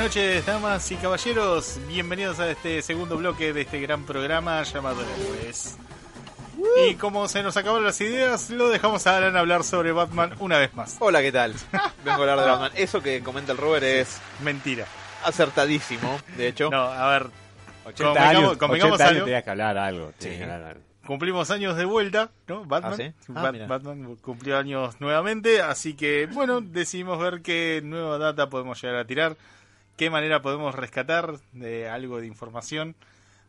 noches, damas y caballeros. Bienvenidos a este segundo bloque de este gran programa llamado Héroes. Y como se nos acabaron las ideas, lo dejamos a Alan hablar sobre Batman una vez más. Hola, ¿qué tal? Vengo a hablar de Batman. Eso que comenta el Robert es Mentira. acertadísimo, de hecho. No, a ver, 80 Convengamos- años, convengamos 80 años algo. tenías que hablar algo. Sí. que hablar algo. cumplimos años de vuelta, ¿no? Batman. ¿Ah, sí? Ah, Bat- mira. Batman cumplió años nuevamente, así que, bueno, decidimos ver qué nueva data podemos llegar a tirar, qué manera podemos rescatar de algo de información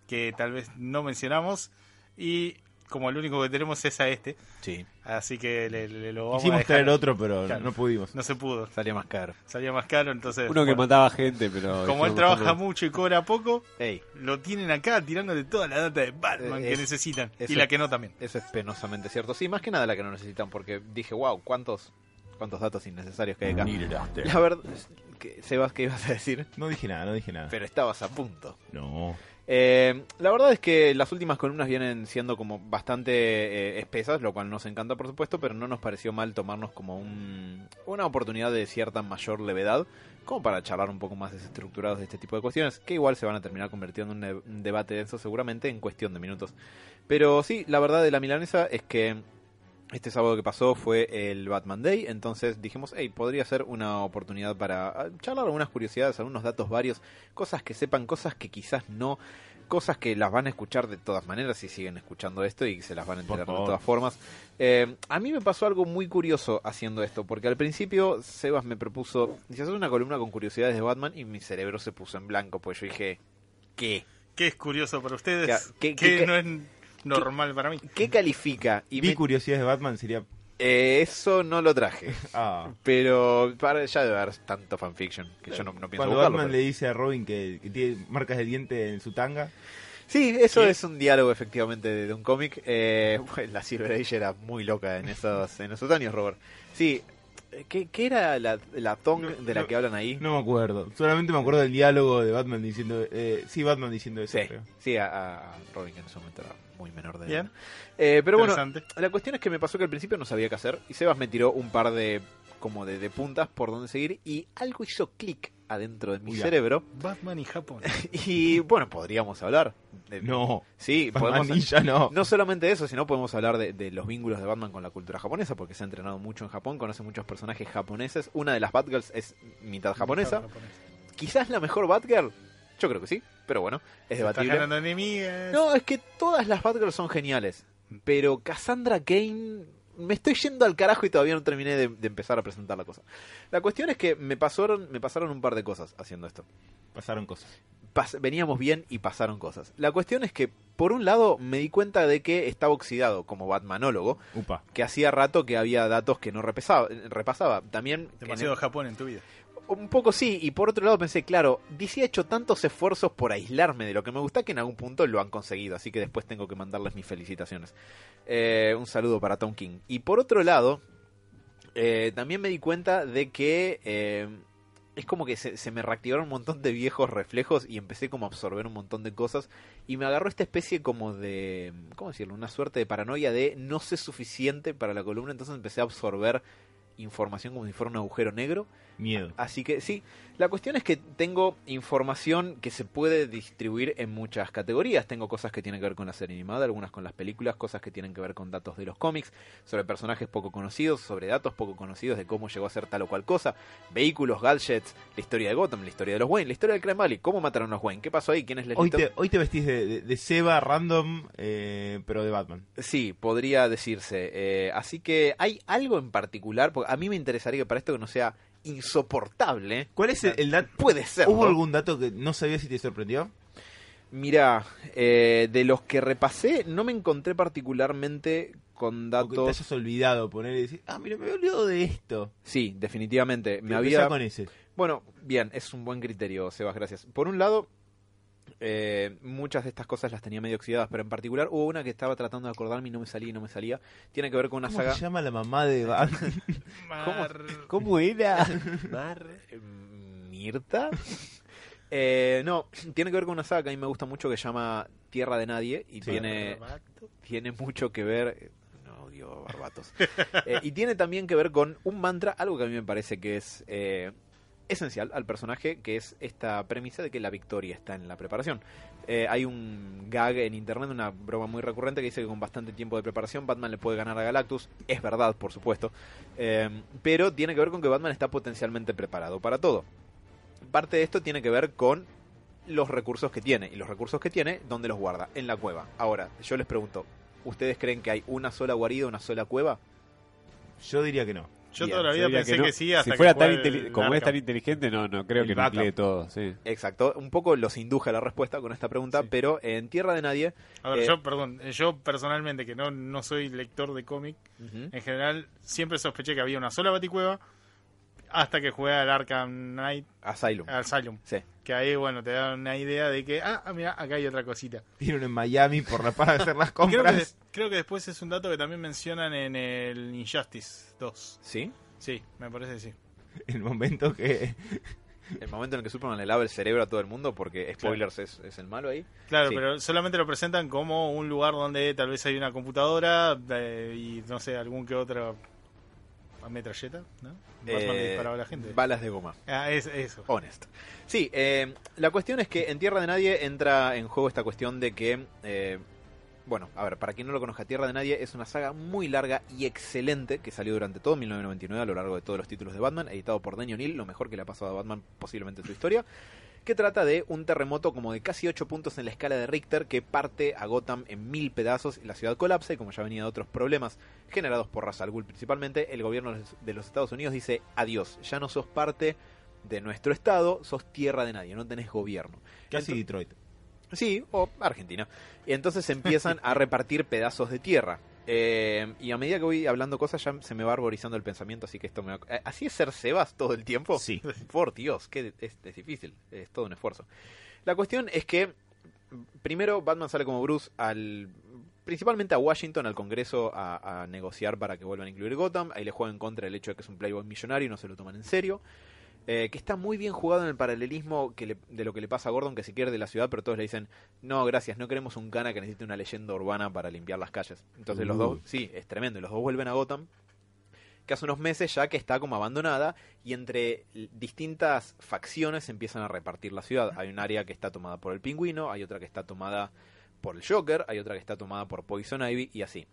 que tal vez no mencionamos y como el único que tenemos es a este, Sí, así que le, le lo vamos a Quisimos dejar. traer otro, pero Claro. no pudimos. No se pudo, salía más caro. salía más caro, entonces... Uno que bueno, mandaba gente, pero. como él trabaja mucho y cobra poco, Ey, lo tienen acá tirándole toda la data de Batman que es- necesitan y la que no también. eso es penosamente cierto. Sí, más que nada la que no necesitan, porque dije, wow, ¿cuántos, cuántos datos innecesarios que hay acá? There. La verdad, Sebas, ¿qué ibas a decir? No dije nada, no dije nada. Pero estabas a punto. No. Eh, la verdad es que las últimas columnas vienen siendo como bastante eh, espesas, lo cual nos encanta por supuesto, pero no nos pareció mal tomarnos como un, una oportunidad de cierta mayor levedad, como para charlar un poco más desestructurados de este tipo de cuestiones, que igual se van a terminar convirtiendo en un, un debate denso seguramente en cuestión de minutos. Pero sí, la verdad de la milanesa es que este sábado que pasó fue el Batman Day, entonces dijimos, hey, podría ser una oportunidad para ah, charlar algunas curiosidades, algunos datos varios, cosas que sepan, cosas que quizás no, cosas que las van a escuchar de todas maneras si siguen escuchando esto y se las van a enterar de todas formas. Eh, a mí me pasó algo muy curioso haciendo esto, porque al principio Sebas me propuso, dice, hacer una columna con curiosidades de Batman y mi cerebro se puso en blanco, pues yo dije, ¿qué? ¿Qué es curioso para ustedes? ¿Qué- ¿Qué, qué- qué- no es normal para mí? ¿Qué califica? Y Vi me- curiosidades de Batman, sería. eh, eso no lo traje. Ah. Pero para, ya debe haber tanto fanfiction que yo no, no pienso Cuando buscarlo, Batman pero- le dice a Robin que, que tiene marcas de diente en su tanga. Sí, eso ¿Qué? es un diálogo efectivamente de, de un cómic. Eh, bueno, la Silver Age era muy loca en esos, en esos años, Robert. Sí, ¿qué, qué era la, la Tong No, de la no, que hablan ahí? No me acuerdo. Solamente me acuerdo del diálogo de Batman diciendo. Eh, sí, Batman diciendo eso, Sí, creo. sí a, a Robin que en ese momento era muy menor de edad. Eh, pero bueno, la cuestión es que me pasó que al principio no sabía qué hacer y Sebas me tiró un par de como de, de puntas por donde seguir y algo hizo clic adentro de mi ya. cerebro Batman y Japón. y bueno, podríamos hablar. de- No. Sí, Batman podemos Ninja no. No solamente eso, sino podemos hablar de, de los vínculos de Batman con la cultura japonesa, porque se ha entrenado mucho en Japón, conoce muchos personajes japoneses. Una de las Batgirls es mitad japonesa. Quizás la mejor Batgirl, yo creo que sí, pero bueno, es Estás debatible. No, es que todas las Batgirls son geniales, pero Cassandra Kane me estoy yendo al carajo y todavía no terminé de, de empezar a presentar la cosa. La cuestión es que me pasaron, me pasaron un par de cosas haciendo esto Pasaron cosas. pas- veníamos bien y pasaron cosas. La cuestión es que, por un lado, me di cuenta de que estaba oxidado como Batmanólogo, Upa. que hacía rato que había datos que no repasaba. repasaba. También, Demasiado en- Japón en tu vida. Un poco sí, y por otro lado pensé, claro, DC ha hecho tantos esfuerzos por aislarme de lo que me gusta que en algún punto lo han conseguido, así que después tengo que mandarles mis felicitaciones. Eh, un saludo para Tom King. Y por otro lado, eh, también me di cuenta de que eh, es como que se, se me reactivaron un montón de viejos reflejos y empecé como a absorber un montón de cosas y me agarró esta especie como de, ¿cómo decirlo? Una suerte de paranoia de no sé suficiente para la columna, entonces empecé a absorber información como si fuera un agujero negro. Miedo. Así que sí, la cuestión es que tengo información que se puede distribuir en muchas categorías. Tengo cosas que tienen que ver con la serie animada, algunas con las películas, cosas que tienen que ver con datos de los cómics, sobre personajes poco conocidos, sobre datos poco conocidos de cómo llegó a ser tal o cual cosa, vehículos, gadgets, la historia de Gotham, la historia de los Wayne, la historia del Crime Valley, cómo mataron a los Wayne, qué pasó ahí, quién es Hoy Leslie te, hoy te vestís de, de, de Seba random, eh, pero de Batman. Sí, podría decirse. Eh, así que hay algo en particular, porque a mí me interesaría que para esto que no sea insoportable, ¿Cuál es el, el dato? puede ser. ¿Hubo algún dato que no sabías si te sorprendió? Mira, eh, de los que repasé, no me encontré particularmente con O que te datos. hayas olvidado poner y decir, ah, mira, me había olvidado de esto. Sí, definitivamente. Me había. con ese. Bueno, bien, es un buen criterio, Sebas, gracias. Por un lado, eh, muchas de estas cosas las tenía medio oxidadas, pero en particular hubo una que estaba tratando de acordarme y no me salía y no me salía. Tiene que ver con una ¿Cómo saga. se llama la mamá de? Mar- ¿Cómo era? Eh, ¿Mirta? Eh, no, tiene que ver con una saga que a mí me gusta mucho que se llama Tierra de Nadie y Sí. tiene, tiene mucho que ver. eh, No odio barbatos. Eh, y tiene también que ver con un mantra, algo que a mí me parece que es eh, esencial al personaje, que es esta premisa de que la victoria está en la preparación. Eh, hay un gag en internet, una broma muy recurrente que dice que con bastante tiempo de preparación Batman le puede ganar a Galactus. Es verdad, por supuesto. Eh, pero tiene que ver con que Batman está potencialmente preparado para todo. Parte de esto tiene que ver con los recursos que tiene. Y los recursos que tiene, ¿dónde los guarda? En la cueva. Ahora, yo les pregunto, ¿ustedes creen que hay una sola guarida, una sola cueva? Yo diría que no. Yo Bien, toda la Yo vida diría pensé que, no. sí, hasta si que fuera jugué tan el como es tan inteligente, no, no creo El que lo emplee todo. Sí. Exacto. Un poco los induje a la respuesta con esta pregunta, Sí. pero en Tierra de Nadie... A ver, Eh, yo, perdón, yo personalmente, que no, no soy lector de cómic, en general siempre sospeché que había una sola baticueva hasta que jugué al Arkham Knight, Asylum. al Asylum. Sí. Que ahí, bueno, te da una idea de que, ah, ah, mira, acá hay otra cosita. Tiene uno en Miami por la para hacer las Y Creo que, compras. des- creo que después es un dato que también mencionan en el Injustice 2. ¿Sí? Sí, me parece que sí. El momento que El momento en el que Superman le lava el cerebro a todo el mundo, porque spoilers es, es el malo ahí. Claro, Sí. pero solamente lo presentan como un lugar donde tal vez hay una computadora eh, y no sé, algún que otro metralleta, ¿no? Batman le Eh, disparaba a la gente. Balas de goma. Ah, es, eso. Honest. Sí, eh, la cuestión es que en Tierra de Nadie entra en juego esta cuestión de que, eh, bueno, a ver, para quien no lo conozca, Tierra de Nadie es una saga muy larga y excelente que salió durante todo 1999 a lo largo de todos los títulos de Batman, editado por Denny O'Neill, lo mejor que le ha pasado a Batman posiblemente en su historia, que trata de un terremoto como de casi 8 puntos en la escala de Richter que parte a Gotham en mil pedazos y la ciudad colapsa y como ya venía de otros problemas generados por Ra's al Ghul principalmente, el gobierno de los Estados Unidos dice adiós, ya no sos parte de nuestro estado, sos tierra de nadie, no tenés gobierno. casi Detroit. Sí, o Argentina. Y entonces empiezan a repartir pedazos de tierra. Eh, y a medida que voy hablando cosas ya se me va arborizando el pensamiento, así que esto me va... ¿Así es ser Sebas todo el tiempo? Sí. Por Dios, que es, es difícil, es todo un esfuerzo. La cuestión es que primero Batman sale como Bruce al principalmente a Washington, al Congreso, a, a negociar para que vuelvan a incluir Gotham. Ahí le juegan en contra el hecho de que es un playboy millonario y no se lo toman en serio. Eh, que está muy bien jugado en el paralelismo que le- de lo que le pasa a Gordon, que se pierde la ciudad, pero todos le dicen, no, gracias, no queremos un cana que necesite una leyenda urbana para limpiar las calles. Entonces los Uh. dos, sí, es tremendo, y los dos vuelven a Gotham, que hace unos meses ya que está como abandonada, y entre distintas facciones empiezan a repartir la ciudad. Hay un área que está tomada por el pingüino, hay otra que está tomada por el Joker, hay otra que está tomada por Poison Ivy, y así.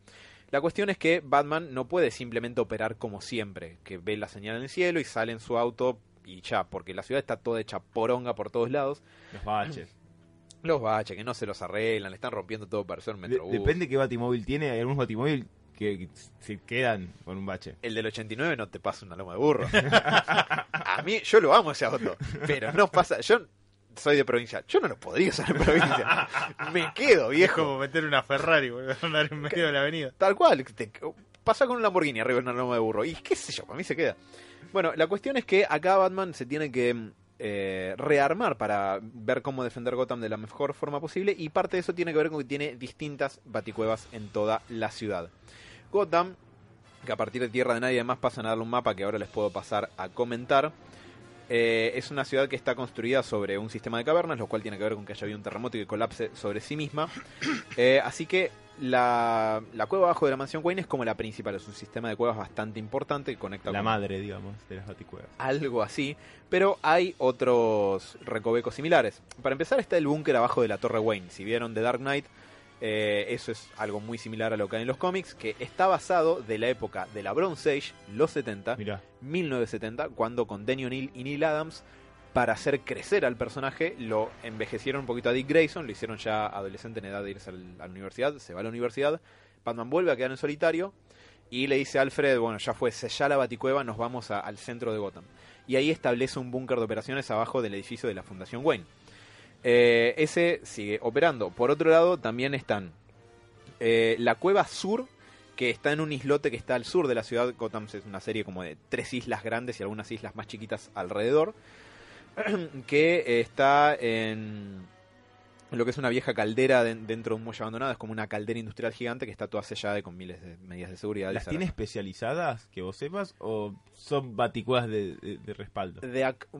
La cuestión es que Batman no puede simplemente operar como siempre, que ve la señal en el cielo y sale en su auto y ya, porque la ciudad está toda hecha poronga por todos lados. Los baches. Los baches, que no se los arreglan, le están rompiendo todo para hacer un De- metrobús. depende qué batimóvil tiene. Hay algunos batimóvil que, se quedan con un bache. El del 89 no te pasa una loma de burro. A mí, yo lo amo ese auto, pero no pasa. Yo soy de provincia, yo no lo podría usar en provincia. Me quedo, Es viejo. como meter una Ferrari, boludo, andar en medio de la avenida. Tal cual, te- pasa con un Lamborghini arriba de una loma de burro. Y qué sé yo, para mí se queda. Bueno, la cuestión es que acá Batman se tiene que eh, rearmar para ver cómo defender Gotham de la mejor forma posible. Y parte de eso tiene que ver con que tiene distintas baticuevas en toda la ciudad. Gotham, que a partir de Tierra de Nadie además pasan a darle un mapa que ahora les puedo pasar a comentar. Eh, es una ciudad que está construida sobre un sistema de cavernas, lo cual tiene que ver con que haya habido un terremoto y que colapse sobre sí misma. Eh, así que la, la cueva abajo de la mansión Wayne es como la principal, es un sistema de cuevas bastante importante que conecta La con madre, digamos, de las baticuevas. algo así, pero hay otros recovecos similares. Para empezar está el búnker abajo de la Torre Wayne. Si vieron The Dark Knight, eh, eso es algo muy similar a lo que hay en los cómics, que está basado de la época de la Bronze Age, los 70, Mirá, 1970, cuando con Danny O'Neill y Neil Adams, para hacer crecer al personaje, lo envejecieron un poquito a Dick Grayson, lo hicieron ya adolescente en edad de irse a la universidad, se va a la universidad, Batman vuelve a quedar en solitario y le dice a Alfred, bueno, ya fue, sella la baticueva, nos vamos a- al centro de Gotham. Y ahí establece un búnker de operaciones abajo del edificio de la Fundación Wayne. Eh, ese sigue operando. Por otro lado, también están eh, la Cueva Sur, que está en un islote que está al sur de la ciudad. Gotham es una serie como de tres islas grandes y algunas islas más chiquitas alrededor. que está en lo que es una vieja caldera de- dentro de un muelle abandonado. Es como una caldera industrial gigante que está toda sellada y con miles de medidas de seguridad. ¿Las tiene especializadas, que vos sepas, o son baticuas de, de- de respaldo?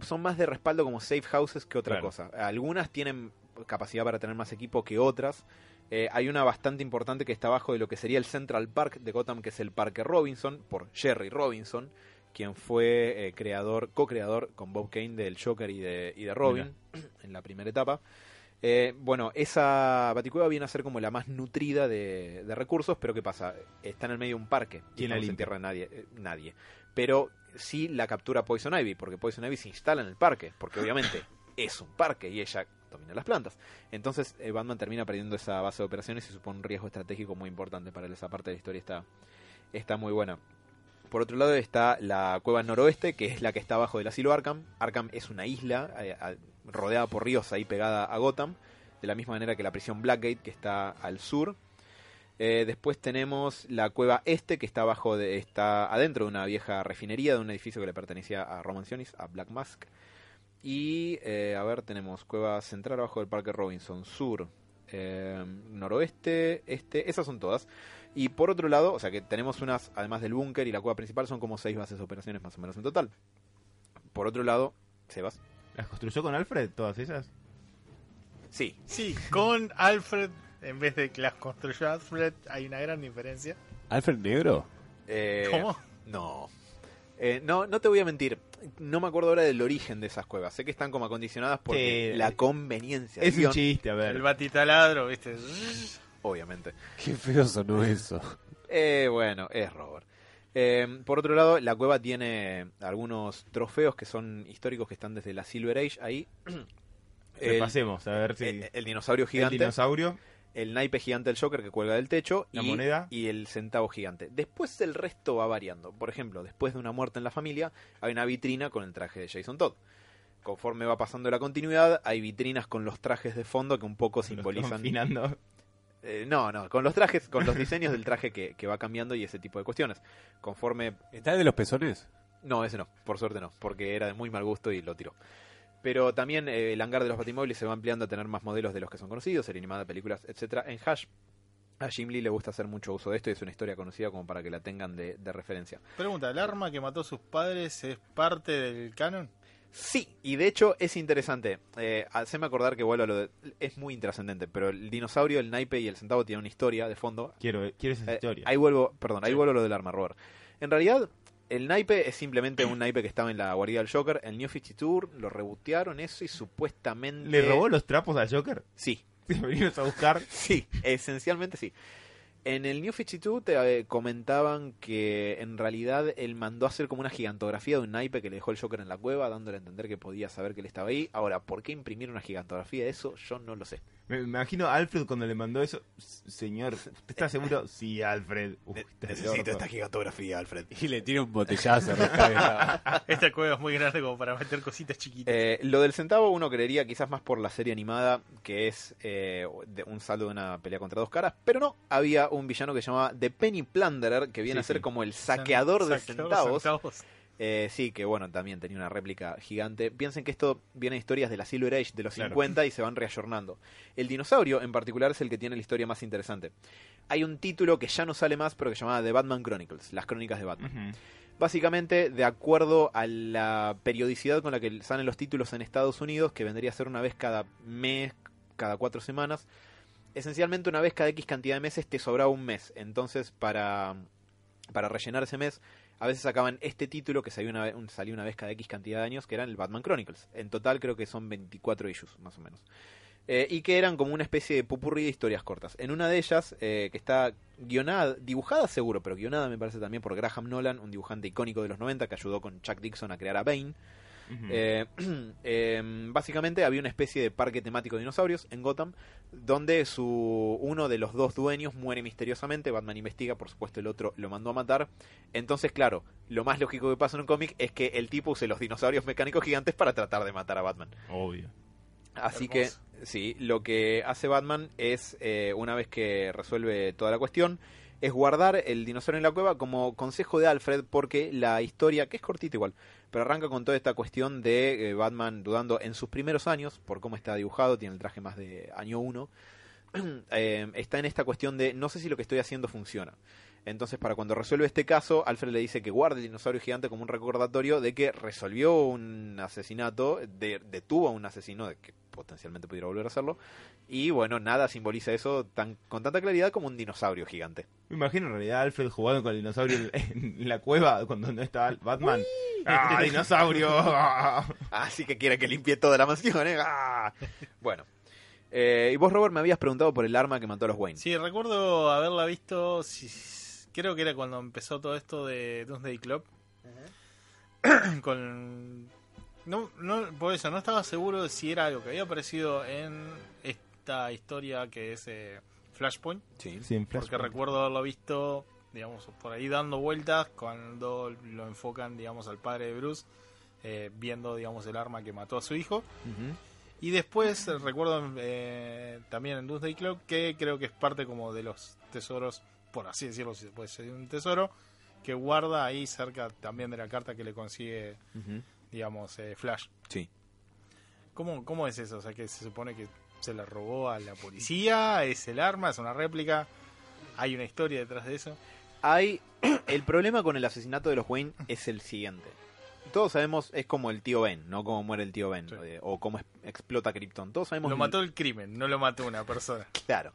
son más de respaldo como safe houses que otra Claro. cosa. Algunas tienen capacidad para tener más equipo que otras. Eh, hay una bastante importante que está abajo de lo que sería el Central Park de Gotham, que es el Parque Robinson, por Jerry Robinson, quien fue eh, creador, co-creador con Bob Kane del Joker y de, y de Robin en la primera etapa. Eh, bueno, esa baticueva viene a ser como la más nutrida de, de recursos, pero ¿qué pasa? Está en el medio de un parque. y ¿Quién la no se entierra nadie, eh, nadie. Pero sí la captura Poison Ivy, porque Poison Ivy se instala en el parque, porque obviamente es un parque y ella domina las plantas. Entonces eh, Batman termina perdiendo esa base de operaciones y supone un riesgo estratégico muy importante para él. Esa parte de la historia está, está muy buena. Por otro lado está la cueva noroeste, que es la que está abajo del asilo Arkham. Arkham es una isla eh, rodeada por ríos ahí pegada a Gotham, de la misma manera que la prisión Blackgate, que está al sur. Eh, después tenemos la cueva este, que está abajo de, está adentro de una vieja refinería de un edificio que le pertenecía a Roman Sionis, a Black Mask. Y eh, a ver, tenemos cueva central abajo del Parque Robinson, sur, noroeste, este, esas son todas. Y por otro lado, o sea que tenemos unas, además del búnker y la cueva principal, son como seis bases de operaciones más o menos en total. Por otro lado, Sebas. ¿Las construyó con Alfred, todas esas? Sí, Sí, con Alfred, en vez de que las construyó Alfred, hay una gran diferencia. ¿Alfred Negro? eh, ¿Cómo? No. Eh, no, no te voy a mentir. No me acuerdo ahora del origen de esas cuevas. Sé que están como acondicionadas por Sí. la conveniencia. Es un chiste, a El ver. batitaladro, ¿viste? Obviamente. Qué feo sonó eso. Eh, bueno, es Robert. Eh, por otro lado, la cueva tiene algunos trofeos que son históricos que están desde la Silver Age ahí. el, a ver si... el- el dinosaurio gigante, el, dinosaurio, naipe gigante del Joker que cuelga del techo La y, moneda. y el centavo gigante. Después el resto va variando. Por ejemplo, después de una muerte en la familia, hay una vitrina con el traje de Jason Todd. Conforme va pasando la continuidad, hay vitrinas con los trajes de fondo que un poco simbolizan. Eh, no, no, con los trajes, con los diseños del traje que, que va cambiando y ese tipo de cuestiones. Conforme. ¿Está el de los pezones? No, ese no, por suerte no, porque era de muy mal gusto y lo tiró. Pero también eh, el hangar de los batimóviles se va ampliando a tener más modelos de los que son conocidos, serie animada, películas, etcétera En Hash, a Jim Lee le gusta hacer mucho uso de esto y es una historia conocida como para que la tengan de, de referencia. Pregunta, ¿el arma que mató a sus padres es parte del canon? Sí, y de hecho es interesante. Eh, haceme acordar que vuelvo a lo de. Es muy intrascendente, pero el dinosaurio, el naipe y el centavo tienen una historia de fondo Quiero, quiero esa Eh, historia. ahí vuelvo, perdón, ahí Sí. vuelvo a lo del arma, Robert. En realidad, el naipe es simplemente un naipe que estaba en la guarida del Joker. El New 52 lo rebotearon eso y supuestamente... ¿Le robó los trapos al Joker? Sí, vinimos a buscar. sí, esencialmente sí. En el New 52 te eh, comentaban que en realidad él mandó a hacer como una gigantografía de un naipe que le dejó el Joker en la cueva, dándole a entender que podía saber que él estaba ahí. Ahora, ¿por qué imprimir una gigantografía de eso? Yo no lo sé. Me, imagino a Alfred cuando le mandó eso. "S- Señor, ¿usted está seguro? Sí, Alfred. Uy, está el orto. gigantografía, Alfred. Y le tira un botellazo. Esta cueva es muy grande como para meter cositas chiquitas. Eh, lo del centavo uno creería quizás más por la serie animada que es eh, de un saldo de una pelea contra dos caras, pero no, había un villano que se llamaba The Penny Plunderer que viene Sí, a ser sí. como el saqueador de centavos. Eh, sí, que bueno, también tenía una réplica gigante. Piensen que esto viene de historias de la Silver Age de los Claro. 50 y se van reayornando. El dinosaurio en particular es el que tiene la historia más interesante. Hay un título que ya no sale más, pero que se llama The Batman Chronicles, las crónicas de Batman. Básicamente, de acuerdo a la periodicidad con la que salen los títulos en Estados Unidos, que vendría a ser una vez cada mes, cada cuatro semanas, esencialmente una vez cada X cantidad de meses te sobraba un mes. Entonces, para, para rellenar ese mes, a veces sacaban este título que salió una, un- salió una vez cada X cantidad de años, que era el Batman Chronicles. En total creo que son 24 issues, más o menos. Eh, y que eran como una especie de pupurrí de historias cortas. En una de ellas, eh, que está guionada, dibujada seguro, pero guionada me parece también por Graham Nolan, un dibujante icónico de los 90 que ayudó con Chuck Dixon a crear a Bane. Eh, em, básicamente había una especie de parque temático de dinosaurios en Gotham, donde su uno de los dos dueños muere misteriosamente. Batman investiga, por supuesto, el otro lo mandó a matar. Entonces, claro, lo más lógico que pasa en un cómic es que el tipo use los dinosaurios mecánicos gigantes para tratar de matar a Batman. Obvio. Así Hermoso. que, Sí, lo que hace Batman es, eh, una vez que resuelve toda la cuestión, es guardar el dinosaurio en la cueva como consejo de Alfred, porque la historia, que es cortita igual, pero arranca con toda esta cuestión de eh, Batman dudando en sus primeros años, por cómo está dibujado, tiene el traje más de año 1, está en esta cuestión de no sé si lo que estoy haciendo funciona. Entonces, para cuando resuelve este caso, Alfred le dice que guarde el dinosaurio gigante como un recordatorio de que resolvió un asesinato, de- detuvo a un asesino de que potencialmente pudiera volver a hacerlo. Y bueno, nada simboliza eso tan, con tanta claridad como un dinosaurio gigante. Me imagino en realidad a Alfred jugando con el dinosaurio en, la cueva cuando no está Batman. ¡Ah, dinosaurio! Así que quiere que limpie toda la mansión, ¿eh? ¡Ah! Bueno. Eh, y vos, Robert, me habías preguntado por el arma que mató a los Wayne. Sí, recuerdo haberla visto, si- creo que era cuando empezó todo esto de Doomsday Club. Con... No, no, por eso, no estaba seguro de si era algo que había aparecido en esta historia que es eh, Flashpoint. Sí. Sí, en Porque recuerdo haberlo visto, digamos, por ahí dando vueltas cuando lo enfocan, digamos, al padre de Bruce, eh, viendo, digamos, el arma que mató a su hijo. Y después eh, recuerdo eh, también en Doomsday Club que creo que es parte como de los tesoros, por así decirlo, si se puede decir un tesoro, que guarda ahí cerca también de la carta que le consigue, digamos, eh, Flash. Sí. ¿Cómo, ¿Cómo es eso? O sea, que se supone que se la robó a la policía, es el arma, es una réplica, hay una historia detrás de eso. Hay. El problema con el asesinato de los Wayne es el siguiente. Todos sabemos, es como el tío Ben, ¿no? Cómo muere el tío Ben. Sí. eh, o cómo es- explota Krypton. Todos sabemos. Lo mató el crimen, no lo mató una persona. Claro.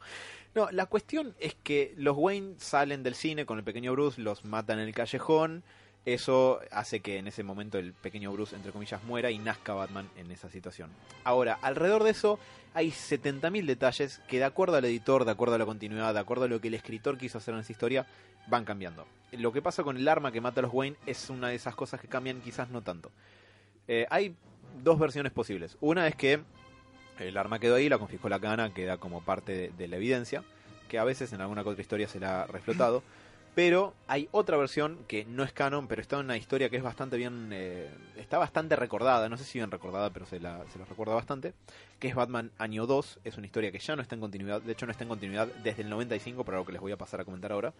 No, la cuestión es que los Wayne salen del cine con el pequeño Bruce, los matan en el callejón. Eso hace que en ese momento el pequeño Bruce, entre comillas, muera y nazca Batman en esa situación. Ahora, alrededor de eso hay 70.000 detalles que de acuerdo al editor, de acuerdo a la continuidad, de acuerdo a lo que el escritor quiso hacer en esa historia, van cambiando. Lo que pasa con el arma que mata a los Wayne es una de esas cosas que cambian, quizás no tanto. Eh, hay dos versiones posibles. Una es que el arma quedó ahí, la confiscó la cana, queda como parte de, de la evidencia, que a veces en alguna otra historia se la ha reflotado. Pero hay otra versión que no es canon, pero está en una historia que es bastante bien. eh, está bastante recordada, no sé si bien recordada, pero se la, se la recuerda bastante. Que es Batman Año 2. Es una historia que ya no está en continuidad, de hecho no está en continuidad desde el 95, por lo que les voy a pasar a comentar ahora.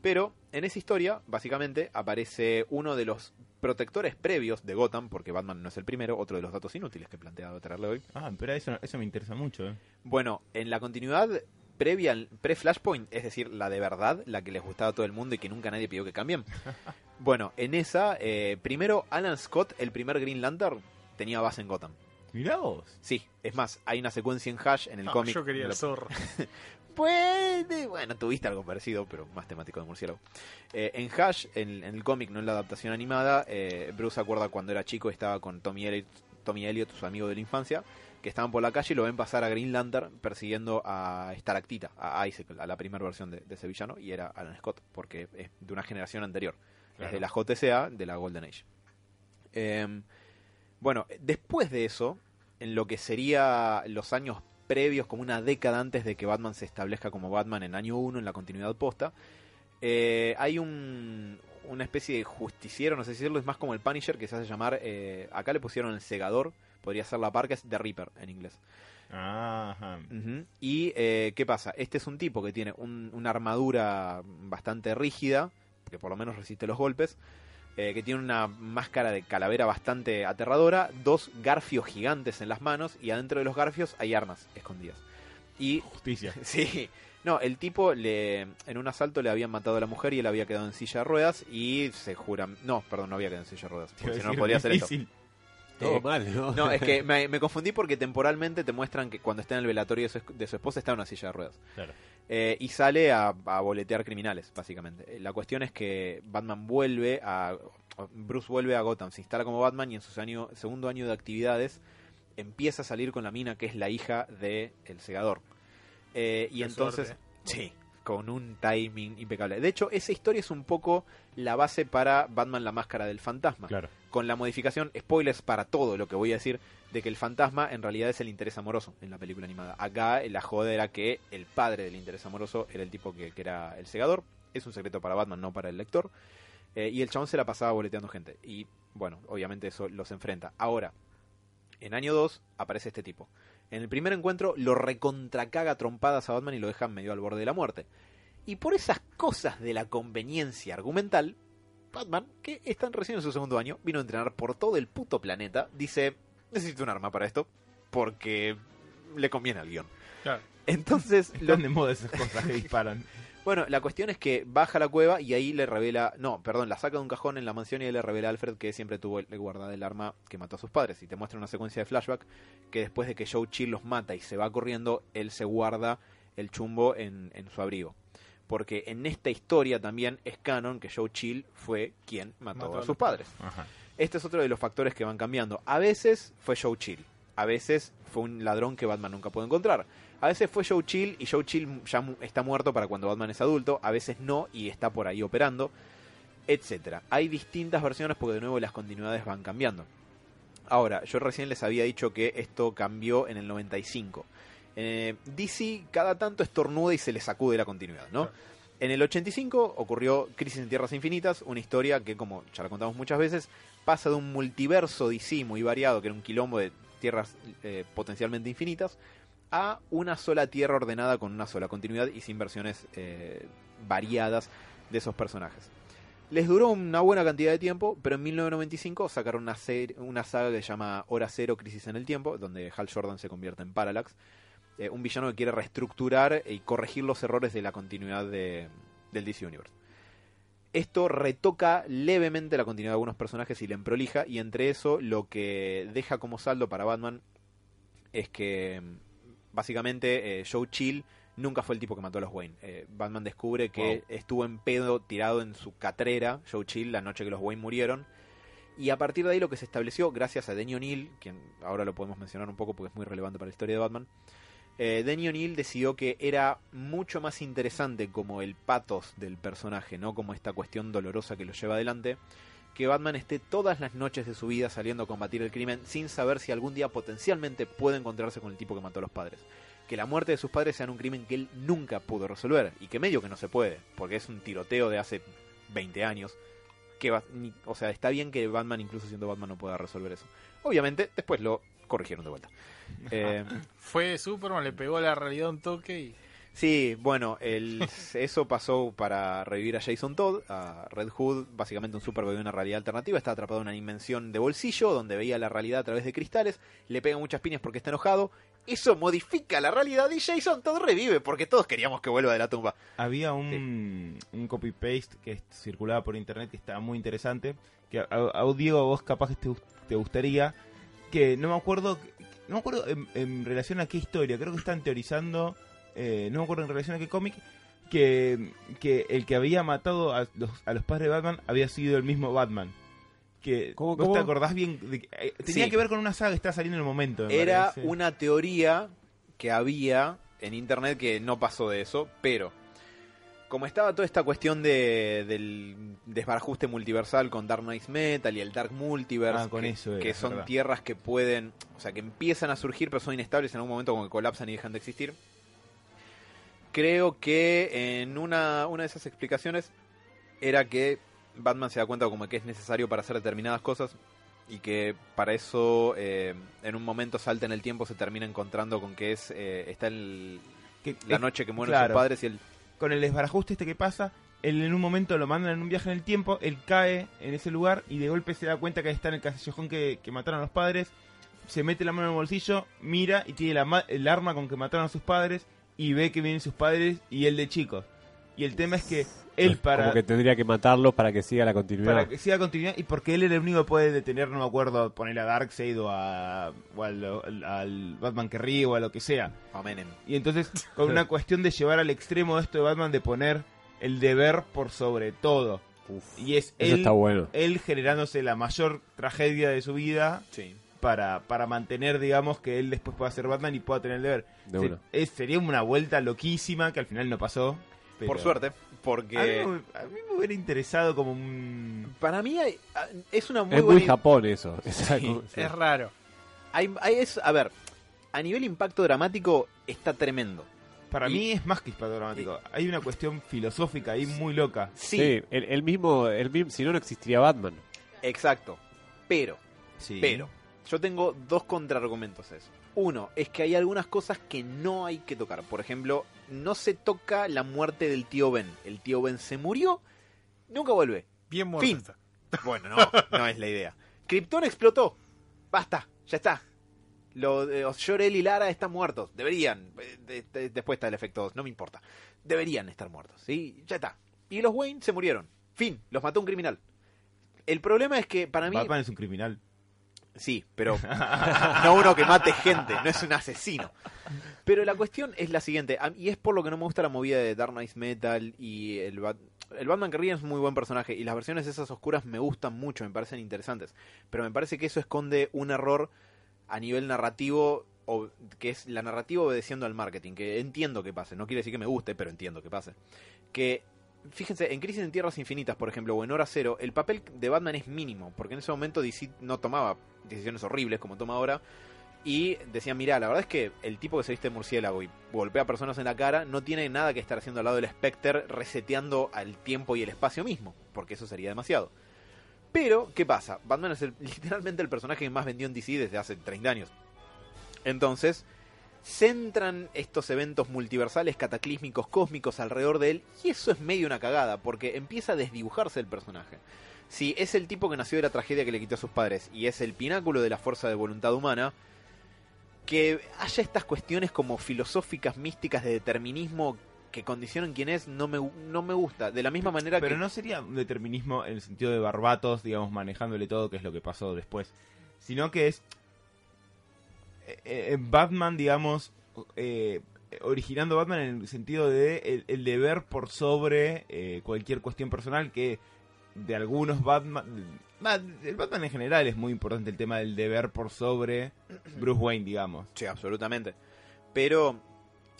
Pero en esa historia, básicamente, aparece uno de los protectores previos de Gotham, porque Batman no es el primero, otro de los datos inútiles que he planteado traerle hoy. Ah, pero eso, eso me interesa mucho, ¿eh? Bueno, en la continuidad previa, al- pre-Flashpoint, es decir, la de verdad, la que les gustaba a todo el mundo y que nunca nadie pidió que cambien. bueno, en esa, eh, primero Alan Scott, el primer Green Lantern, tenía base en Gotham. Mirá vos. Sí, es más, hay una secuencia en Hash en el Ah, cómic. yo quería el zorro. Puede, bueno, tuviste algo parecido, pero más temático de murciélago. Eh, en Hash, en, en el cómic, no en la adaptación animada, eh, Bruce acuerda cuando era chico, estaba con Tommy Elliot, Tommy Elliot, su amigo de la infancia, que estaban por la calle y lo ven pasar a Green Lantern persiguiendo a Staractita, a Isaac, a la primera versión de, de ese villano, y era Alan Scott, porque es de una generación anterior. Es de la JCA, de la Golden Age. Eh, bueno, después de eso, en lo que sería los años previos, como una década antes de que Batman se establezca como Batman en año 1, en la continuidad posta, eh, hay un, una especie de justiciero, no sé si decirlo, es más como el Punisher, que se hace llamar, eh, acá le pusieron el segador, podría ser la par, que es The Reaper en inglés. Ajá. Ujú. Y, eh, ¿qué pasa? Este es un tipo que tiene un- una armadura bastante rígida, que por lo menos resiste los golpes, eh, que tiene una máscara de calavera bastante aterradora, dos garfios gigantes en las manos y adentro de los garfios hay armas escondidas. Y Justicia. Sí. No, el tipo le, en un asalto le habían matado a la mujer y él había quedado en silla de ruedas y se jura... No, perdón, no había quedado en silla de ruedas. Porque si no, podría hacer eso. Todo Eh, mal, ¿no? No, es que me, me confundí porque temporalmente te muestran que cuando está en el velatorio de su, de su esposa está en una silla de ruedas. Claro. Eh, y sale a, a boletear criminales, básicamente. Eh, La cuestión es que Batman vuelve a... Bruce vuelve a Gotham, se instala como Batman y en su año, segundo año de actividades empieza a salir con la mina que es la hija de El Segador. Eh, y Qué entonces... suerte. Sí, con un timing impecable. De hecho, esa historia es un poco la base para Batman la Máscara del Fantasma Claro. con la modificación, spoilers para todo lo que voy a decir, de que el fantasma en realidad es el interés amoroso en la película animada. Acá eh, la joda era que el padre del interés amoroso era el tipo que, que era el segador. Es un secreto para Batman, no para el lector. Eh, y el chabón se la pasaba boleteando gente. Y bueno, obviamente eso los enfrenta. Ahora, en año 2 aparece este tipo. En el primer encuentro lo recontracaga a trompadas a Batman y lo deja medio al borde de la muerte. Y por esas cosas de la conveniencia argumental, Batman, que está recién en su segundo año, vino a entrenar por todo el puto planeta, dice, necesito un arma para esto, porque le conviene al guion. Claro. Entonces, lo- Están de moda esas cosas que disparan. bueno, la cuestión es que baja a la cueva y ahí le revela, no, perdón, la saca de un cajón en la mansión y ahí le revela a Alfred que siempre tuvo el guardado el arma que mató a sus padres. Y te muestra una secuencia de flashback que después de que Joe Chill los mata y se va corriendo, él se guarda el chumbo en, en su abrigo. Porque en esta historia también es canon que Joe Chill fue quien mató, Mató a sus padres. Ajá. Este es otro de los factores que van cambiando. A veces fue Joe Chill. A veces fue un ladrón que Batman nunca pudo encontrar. A veces fue Joe Chill y Joe Chill ya mu- está muerto para cuando Batman es adulto. A veces no y está por ahí operando. Etcétera. Hay distintas versiones porque de nuevo las continuidades van cambiando. Ahora, yo recién les había dicho que esto cambió en el 95. Eh, DC cada tanto estornuda y se le sacude la continuidad, ¿no? En el 85 ocurrió Crisis en Tierras Infinitas, una historia que, como ya la contamos muchas veces, pasa de un multiverso DC muy variado, que era un quilombo de tierras eh, potencialmente infinitas, a una sola tierra ordenada con una sola continuidad y sin versiones eh, variadas de esos personajes. Les duró una buena cantidad de tiempo, pero en 1995 sacaron una, ser- una saga que se llama Hora Cero, Crisis en el Tiempo, donde Hal Jordan se convierte en Parallax, eh, un villano que quiere reestructurar y corregir los errores de la continuidad de- del DC Universe. Esto retoca levemente la continuidad de algunos personajes y le emprolija, y entre eso lo que deja como saldo para Batman es que mm, básicamente eh, Joe Chill nunca fue el tipo que mató a los Wayne. Eh, Batman descubre que Wow. estuvo en pedo tirado en su catrera, Joe Chill, la noche que los Wayne murieron. Y a partir de ahí lo que se estableció, gracias a Denny O'Neill, quien ahora lo podemos mencionar un poco porque es muy relevante para la historia de Batman, eh, Denny O'Neill decidió que era mucho más interesante como el patos del personaje, no como esta cuestión dolorosa que lo lleva adelante, que Batman esté todas las noches de su vida saliendo a combatir el crimen sin saber si algún día potencialmente puede encontrarse con el tipo que mató a los padres. Que la muerte de sus padres sea un crimen que él nunca pudo resolver y que medio que no se puede, porque es un tiroteo de hace 20 años. Que o sea, está bien que Batman, incluso siendo Batman, no pueda resolver eso. Obviamente, después lo corrigieron de vuelta. Eh, Fue Superman, le pegó a la realidad un toque y. Sí, bueno, el, eso pasó para revivir a Jason Todd, a Red Hood, básicamente un superhéroe de una realidad alternativa, está atrapado en una dimensión de bolsillo donde veía la realidad a través de cristales, le pega muchas piñas porque está enojado, eso modifica la realidad y Jason Todd revive porque todos queríamos que vuelva de la tumba. Había un, un copy-paste que circulaba por internet que estaba muy interesante. Que a, a- Diego, vos capaz que te gustaría. Que no me acuerdo. No me acuerdo en, en relación a qué historia. Creo que están teorizando. eh, no me acuerdo en relación a qué cómic. Que, que el que había matado a los, a los padres de Batman había sido el mismo Batman. Que, ¿Cómo, ¿Vos cómo? te acordás bien? de que- eh, tenía Sí. que ver con una saga que está saliendo en el momento. me Era parece. una teoría que había en internet que no pasó de eso, pero como estaba toda esta cuestión de, del desbarajuste multiversal con Dark Knight Metal y el Dark Multiverse, Ah, con que, eso era, que es son verdad. tierras que pueden, o sea, que empiezan a surgir pero son inestables en algún momento como que colapsan y dejan de existir. Creo que en una, una de esas explicaciones era que Batman se da cuenta como que es necesario para hacer determinadas cosas y que para eso eh, en un momento salta en el tiempo se termina encontrando con que es eh, está el, Que- la noche que mueren claro. sus padres y el con el desbarajuste este que pasa, él en un momento lo mandan en un viaje en el tiempo, él cae en ese lugar y de golpe se da cuenta que está en el callejón que, que mataron a los padres, se mete la mano en el bolsillo, mira y tiene la el arma con que mataron a sus padres y ve que vienen sus padres y él de chico. Y el tema es que él para, Como que tendría que matarlos para que siga la continuidad. para que siga continuidad y porque él era el único que puede detener, no me acuerdo, poner a Darkseid o, a, o al, Batman que ríe o a lo que sea. a Menem. Y entonces, con una cuestión de llevar al extremo esto de Batman, de poner el deber por sobre todo. Y es él, está bueno. él generándose la mayor tragedia de su vida Sí. para, para mantener, digamos, que él después pueda ser Batman y pueda tener el deber. De Se- una. es- sería una vuelta loquísima que al final no pasó. Pero- Por suerte, A mí, porque a mí me hubiera interesado como un... para mí hay- ah, es una muy es buena muy Japón eso. Sí, Es raro. hay- hay- es- a ver, a nivel impacto dramático está tremendo. Para Y- mí es más que dramático. Hay una cuestión filosófica ahí muy loca. Sí, Sí, el, el mismo, el mismo, si no, no existiría Batman. exacto. Pero Sí. Pero, yo tengo dos contraargumentos a eso. Uno, es que hay algunas cosas que no hay que tocar. Por ejemplo, no se toca la muerte del tío Ben. El tío Ben se murió, nunca vuelve. Bien muerto Fin. está. Bueno, no, no es la idea. Krypton explotó. Basta, ya está. Los eh, Jor-El y Lara están muertos. Deberían. Eh, de- de- después está el efecto 2, no me importa. Deberían estar muertos. ¿sí? Ya está. Y los Wayne se murieron. Fin, los mató un criminal. El problema es que para mí... Batman es un criminal. Sí, pero no uno que mate gente, no es un asesino. Pero la cuestión es la siguiente, a- y es por lo que no me gusta la movida de Dark Knight Metal y el, Bat- el Batman que ríe es un muy buen personaje y las versiones esas oscuras me gustan mucho, me parecen interesantes. Pero me parece que eso esconde un error a nivel narrativo, o, que es la narrativa obedeciendo al marketing, que entiendo que pase, no quiere decir que me guste, pero entiendo que pase. Que Fíjense, en Crisis en Tierras Infinitas, por ejemplo, o en Hora Cero, el papel de Batman es mínimo, porque en ese momento DC no tomaba decisiones horribles como toma ahora, y decían, mira, la verdad es que el tipo que se viste murciélago y golpea a personas en la cara no tiene nada que estar haciendo al lado del Spectre reseteando al tiempo y el espacio mismo, porque eso sería demasiado. Pero, ¿qué pasa? Batman es literalmente el personaje que más vendió en DC desde hace 30 años. Entonces, centran estos eventos multiversales, cataclísmicos, cósmicos alrededor de él, y eso es medio una cagada, porque empieza a desdibujarse el personaje. Si es el tipo que nació de la tragedia que le quitó a sus padres y es el pináculo de la fuerza de voluntad humana, que haya estas cuestiones como filosóficas, místicas de determinismo que condicionan quién es, no me, no me gusta. De la misma manera Pero que... no sería un determinismo en el sentido de barbatos, digamos, manejándole todo, que es lo que pasó después. Sino que es. Eh, eh, Batman, digamos. eh, originando Batman en el sentido de el, el deber por sobre eh, cualquier cuestión personal que de algunos Batman. El Batman en general es muy importante el tema del deber por sobre Bruce Wayne, digamos. Sí, absolutamente. Pero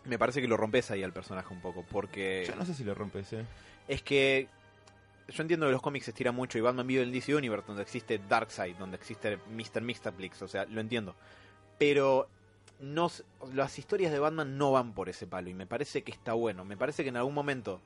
me parece que lo rompes ahí al personaje un poco, porque... Yo no sé si lo rompes, ¿eh? Es que yo entiendo que los cómics se estiran mucho y Batman vive en el DC Universe donde existe Darkseid, donde existe Mr. Mixtaplix, o sea, lo entiendo. Pero no, las historias de Batman no van por ese palo y me parece que está bueno. Me parece que en algún momento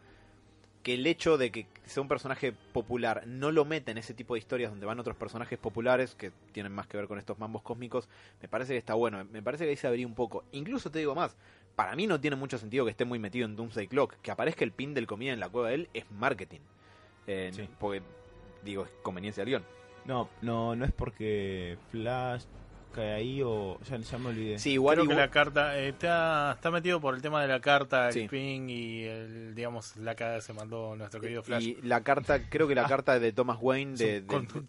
que el hecho de que sea un personaje popular no lo mete en ese tipo de historias donde van otros personajes populares que tienen más que ver con estos mambos cósmicos, me parece que está bueno. Me parece que ahí se abriría un poco. Incluso te digo más, para mí no tiene mucho sentido que esté muy metido en Doomsday Clock. Que aparezca el pin del comida en la cueva de él es marketing. Eh, Sí. Porque, digo, es conveniencia del guion. No, no, no es porque Flash cae ahí o. Ya, ya me olvidé. Sí, igual, Creo que la carta eh, está, está metido por el tema de la carta, el Sí. ping y el, digamos, la que se mandó nuestro querido Flash. Y la carta, creo que la carta de Thomas Wayne de,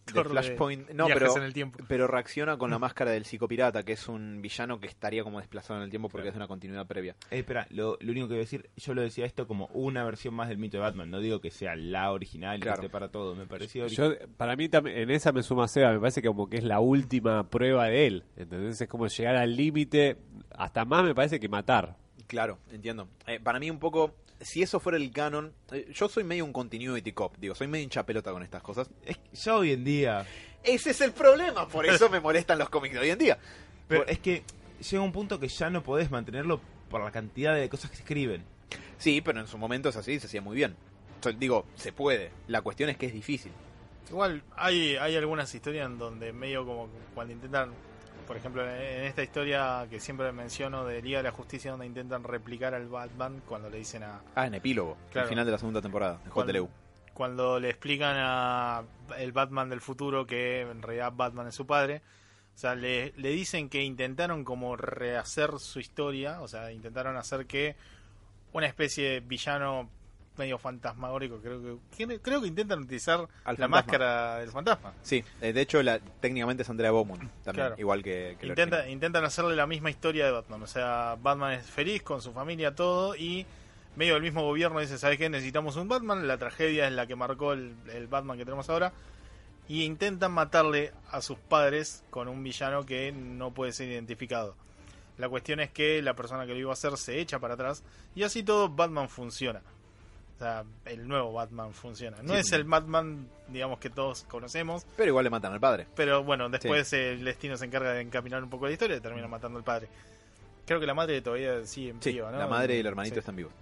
Flashpoint. No, pero, en el tiempo. pero reacciona con la máscara del psicopirata, que es un villano que estaría como desplazado en el tiempo porque Claro. es de una continuidad previa. Eh, espera, lo, lo único que voy a decir, yo lo decía esto como una versión más del mito de Batman. No digo que sea la original y Claro. que esté para todo. Me pareció. Yo, para mí también, en esa me suma Seba, me parece que como que es la última prueba de él. ¿Entendés? Es como llegar al límite, hasta más me parece que matar. Claro, entiendo. Eh, para mí un poco, si eso fuera el canon, eh, yo soy medio un continuity cop, digo, soy medio hincha pelota con estas cosas. Ya hoy en día. Ese es el problema, por eso me molestan los cómics de hoy en día. Pero Por- es que llega un punto que ya no podés mantenerlo por la cantidad de cosas que escriben. Sí, pero en su momento es así, se hacía muy bien. Yo digo, se puede. La cuestión es que es difícil. Igual hay, hay algunas historias en donde medio como cuando intentan, por ejemplo, en esta historia que siempre menciono de Liga de la Justicia, donde intentan replicar al Batman cuando le dicen a... Ah, en epílogo, Claro. el final de la segunda temporada de Cuando-. Cuando le explican a el Batman del futuro que en realidad Batman es su padre. O sea, le, le dicen que intentaron como rehacer su historia, o sea, intentaron hacer que una especie de villano medio fantasmagórico, creo que creo- que intentan utilizar Al la fantasma. máscara del fantasma. Sí, eh, de hecho, la, técnicamente es Andrea Beaumont también, Claro. igual que, que Intenta, intentan hacerle la misma historia de Batman. O sea, Batman es feliz con su familia, todo, y medio del mismo gobierno dice, ¿sabes qué? Necesitamos un Batman. La tragedia es la que marcó el, el Batman que tenemos ahora. Y intentan matarle a sus padres con un villano que no puede ser identificado. La cuestión es que la persona que lo iba a hacer se echa para atrás y así todo Batman funciona. O sea, el nuevo Batman funciona. No Sí. es el Batman, digamos, que todos conocemos, Pero igual le matan al padre. pero bueno, después eh, el destino se encarga de encaminar un poco la historia y termina matando al padre. Creo que la madre todavía sigue en Sí, la madre y el hermanito están vivos.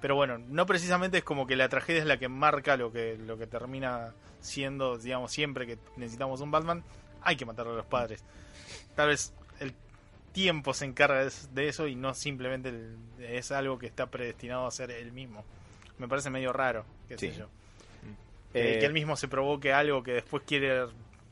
Pero bueno, no precisamente es como que la tragedia es la que marca lo que, lo que termina siendo, digamos, siempre que necesitamos un Batman, hay que matar a los padres. Tal vez el tiempo se encarga de- eso y no simplemente el- es algo que está predestinado a ser él mismo. Me parece medio raro, qué sé Sí. yo. Eh, Eh, que él mismo se provoque algo que después quiere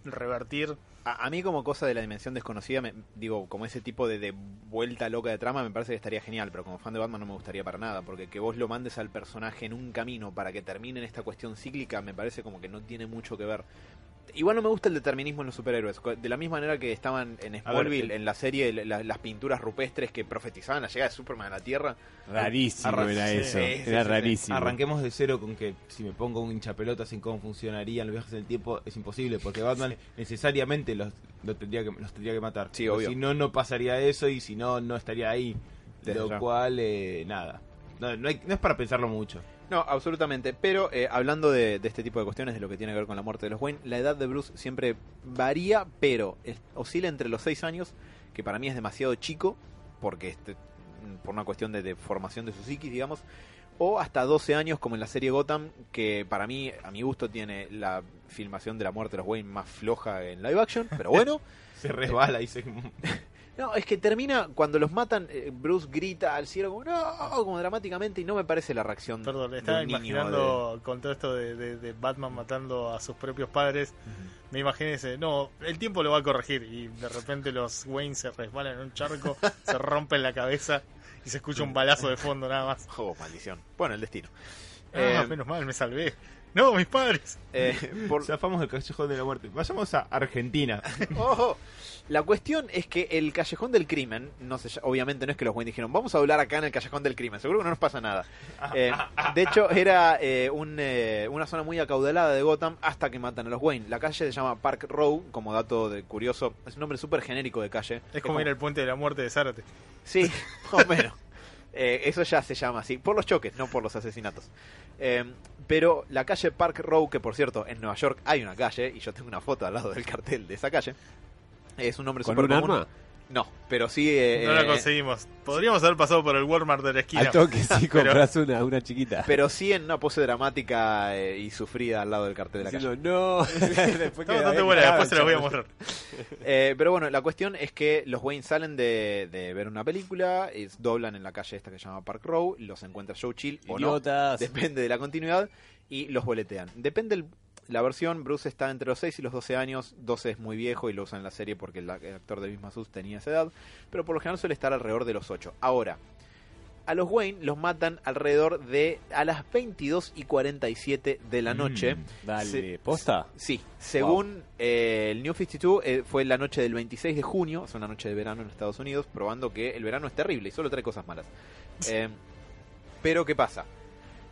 revertir. A, a mí como cosa de la dimensión desconocida, me- digo, como ese tipo de, de vuelta loca de trama, me parece que estaría genial, pero como fan de Batman no me gustaría para nada, porque que vos lo mandes al personaje en un camino para que termine en esta cuestión cíclica, me parece como que no tiene mucho que ver. Igual no me gusta el determinismo en los superhéroes, de la misma manera que estaban en Smallville, en la serie, la- las pinturas rupestres que profetizaban la llegada de Superman a la Tierra. Rarísimo Arran- era eso. sí, sí, era sí, rarísimo. Arranquemos de cero con que si me pongo un hinchapelotas en cómo funcionarían los viajes en el tiempo es imposible porque Batman necesariamente los, lo tendría que, los tendría que matar. Sí, Porque obvio. Si no, no pasaría eso y si no, no estaría ahí. Desde lo ya. cual, eh, nada. No, no, hay- no es para pensarlo mucho. No, absolutamente. Pero eh, hablando de, de este tipo de cuestiones, de lo que tiene que ver con la muerte de los Wayne, la edad de Bruce siempre varía, pero es- oscila entre los 6 años, que para mí es demasiado chico, porque este, por una cuestión de, de formación de su psiquis, digamos, o hasta 12 años, como en la serie Gotham, que para mí, a mi gusto, tiene la filmación de la muerte de los Wayne más floja en live action, pero bueno. Se resbala y se... No, es que termina, cuando los matan, eh, Bruce grita al cielo como, no, como dramáticamente, y no me parece la reacción Perdón, de estaba niño imaginando con todo esto de, de- de Batman matando a sus propios padres. Me imaginé ese, no, el tiempo lo va a corregir. Y de repente los Wayne se resbalan en un charco, se rompen la cabeza y se escucha un balazo de fondo nada más. Oh, maldición. Bueno, el destino. Ah, Eh, menos mal, me salvé. No, mis padres. eh, por- Zafamos del callejón de la muerte. Vayamos a Argentina. Ojo. La cuestión es que el Callejón del Crimen, no sé, obviamente no es que los Wayne dijeron, vamos a hablar acá en el Callejón del Crimen, seguro que no nos pasa nada. Eh, de hecho, era eh, un, eh, una zona muy acaudalada de Gotham hasta que matan a los Wayne. La calle se llama Park Row, como dato de curioso, es un nombre súper genérico de calle. Es como ir al puente de la muerte de Zárate. Sí, más o menos. Eh, eso ya se llama así, por los choques, no por los asesinatos. Eh, pero la calle Park Row, que por cierto en Nueva York hay una calle, y yo tengo una foto al lado del cartel de esa calle, es un nombre ¿Con súper un común. arma? No, pero sí... eh, No la eh, conseguimos. Podríamos haber pasado por el Walmart de la esquina. Al toque sí Pero- compras una, una chiquita. pero sí en una pose dramática eh, y sufrida al lado del cartel de la calle. Diciendo, no. Después Está que- bastante buena, Ah, después se las voy a chaval. mostrar. Eh, pero bueno, la cuestión es que los Wayne salen de, de ver una película, es, doblan en la calle esta que se llama Park Row, los encuentra Joe Chill o no, depende de la continuidad, y los boletean. Depende el- la versión, Bruce está entre los 6 y los 12 años, 12 es muy viejo y lo usan en la serie porque el, el actor de Misma Sus tenía esa edad, pero por lo general suele estar alrededor de los 8. Ahora, a los Wayne los matan alrededor de a las 22 y 47 de la noche. Mm. Dale, Se- ¿posta? Sí, según eh, el New 52 eh, fue la noche del 26 de junio, es una noche de verano en Estados Unidos, probando que el verano es terrible y solo trae cosas malas. Eh, pero ¿qué pasa?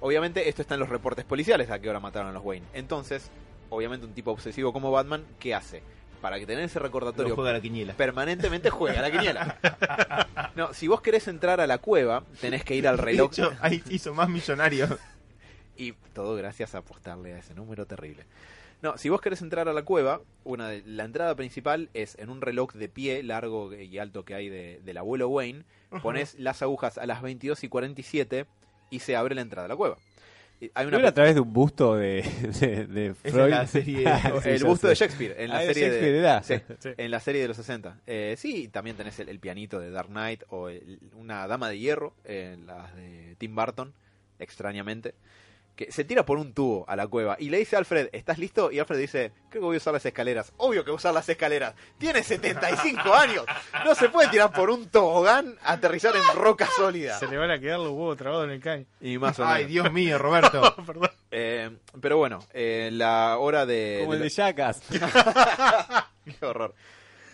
Obviamente esto está en los reportes policiales a qué hora mataron a los Wayne. Entonces, obviamente un tipo obsesivo como Batman, ¿qué hace? Para que tener ese recordatorio juega la quiniela. permanentemente juega a la quiniela. No, si vos querés entrar a la cueva, tenés que ir al De reloj. hecho, ahí hizo más millonario. Y todo gracias a apostarle a ese número terrible. No, si vos querés entrar a la cueva, una de, la entrada principal es en un reloj de pie largo y alto que hay de- del abuelo Wayne. Pones las agujas a las 22 y 47 y se abre la entrada a la cueva. Hay ¿No una era a través de un busto de, Freud? la serie- Sí, el busto de Shakespeare en la Ah, serie de, era. sí, Sí. en la serie de los 60. Eh, sí, también tenés el, el pianito de Dark Knight o el- una dama de hierro en las de Tim Burton, extrañamente, que se tira por un tubo a la cueva y le dice a Alfred, ¿estás listo? Y Alfred dice, creo que voy a usar las escaleras. Obvio que voy a usar las escaleras. Tiene 75 años. No se puede tirar por un tobogán, aterrizar en roca sólida. Se le van a quedar los huevos trabados en el caño. Y más o Ay, menos. Dios mío, Roberto. Perdón. Eh, pero bueno, eh, la hora de... Como de el de Jackass. Qué horror.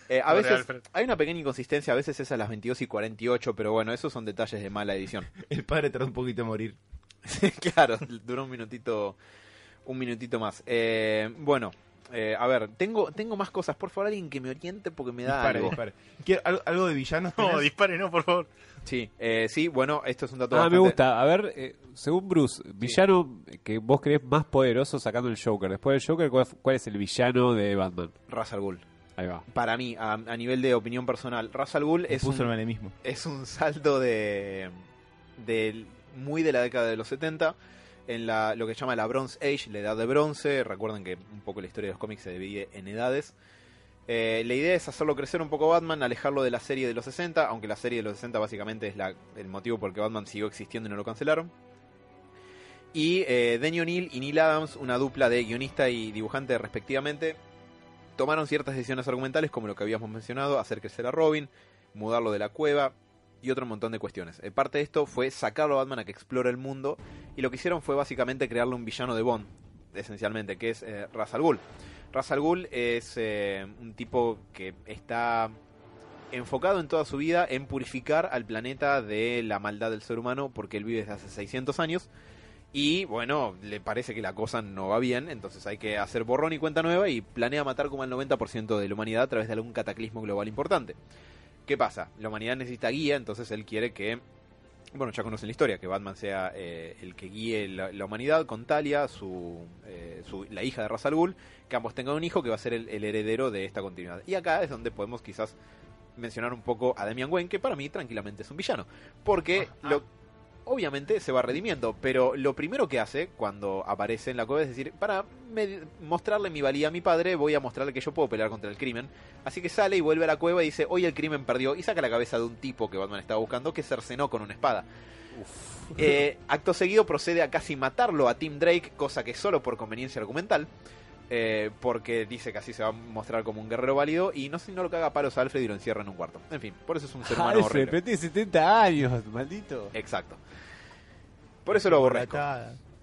Eh, a Pobre veces Alfred. hay una pequeña inconsistencia, a veces es a las 22 y 48, pero bueno, esos son detalles de mala edición. El padre tardó un poquito en morir. claro, duró un minutito, un minutito más. Eh, bueno, eh, a ver, tengo, tengo más cosas. Por favor, alguien que me oriente porque me da Dispare, algo. dispare. ¿Quiere- algo, algo de villanos? No, tenés? dispare, no, por favor. Sí, eh, sí, bueno, esto es un dato Ah, bastante... me gusta. A ver, eh, según Bruce, villano que vos crees más poderoso sacando el Joker. Después del Joker, ¿cuál, cuál es el villano de Batman? Ra's al Ghul. Ahí va. Para mí, a, a nivel de opinión personal, Ra's al Ghul es un, es un salto de, de muy de la década de los 70 en la, lo que se llama la Bronze Age, la edad de bronce. Recuerden que un poco la historia de los cómics se divide en edades. Eh, la idea es hacerlo crecer un poco Batman, alejarlo de la serie de los 60, aunque la serie de los 60 básicamente es el motivo por el que Batman siguió existiendo y no lo cancelaron. Y eh, Denny O'Neill y Neil Adams, una dupla de guionista y dibujante respectivamente, tomaron ciertas decisiones argumentales como lo que habíamos mencionado, hacer crecer a Robin, mudarlo de la cueva y otro montón de cuestiones. Eh, parte de esto fue sacarlo a Batman a que explore el mundo y lo que hicieron fue básicamente crearle un villano de Bond, esencialmente, que es eh, Ra's al Ghul. Ra's al Ghul es eh, un tipo que está enfocado en toda su vida en purificar al planeta de la maldad del ser humano porque él vive desde hace 600 años y bueno, le parece que la cosa no va bien, entonces hay que hacer borrón y cuenta nueva y planea matar como al 90% de la humanidad a través de algún cataclismo global importante. ¿Qué pasa? La humanidad necesita guía, entonces él quiere que, bueno, ya conocen la historia, que Batman sea eh, el que guíe la, la humanidad con Talia, su, eh, su- la hija de Ra's al Ghul, que ambos tengan un hijo que va a ser el, el heredero de esta continuidad. Y acá es donde podemos quizás mencionar un poco a Damian Wayne, que para mí tranquilamente es un villano, porque lo, obviamente se va redimiendo, pero lo primero que hace cuando aparece en la cueva es decir, para mostrarle mi valía a mi padre, voy a mostrarle que yo puedo pelear contra el crimen. Así que sale y vuelve a la cueva y dice, hoy el crimen perdió, y saca la cabeza de un tipo que Batman estaba buscando, que cercenó con una espada. Eh, acto seguido procede a casi matarlo a Tim Drake, cosa que solo por conveniencia argumental. eh, porque dice que así se va a mostrar como un guerrero válido y no sé si no lo caga a palos a Alfred y lo encierra en un cuarto. En fin, por eso es un ser humano Alfred, horrible. pero tiene 70 años, maldito. Exacto. Por eso lo aborrezco.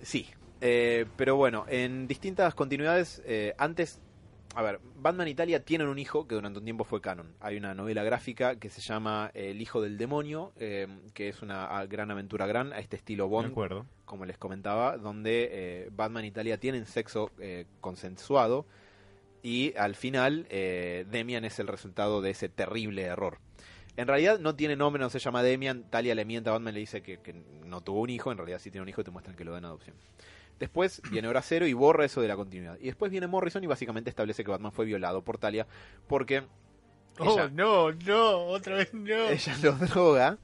Sí, eh, pero bueno, en distintas continuidades, eh, antes, a ver, Batman Italia tienen un hijo que durante un tiempo fue canon. Hay una novela gráfica que se llama El hijo del demonio, eh, que es una ah, gran aventura gran, a este estilo Bond, acuerdo. como les comentaba, donde eh, Batman y Italia tienen sexo eh, consensuado y al final eh, Demian es el resultado de ese terrible error. En realidad no tiene nombre, no se llama Demian, Talia le miente a Batman, le dice que, que no tuvo un hijo, en realidad sí tiene un hijo y te muestran que lo da en adopción. Después viene Hora Cero y borra eso de la continuidad. Y después viene Morrison y básicamente establece que Batman fue violado por Talia porque Oh, ella, no, no, otra vez no. ella lo droga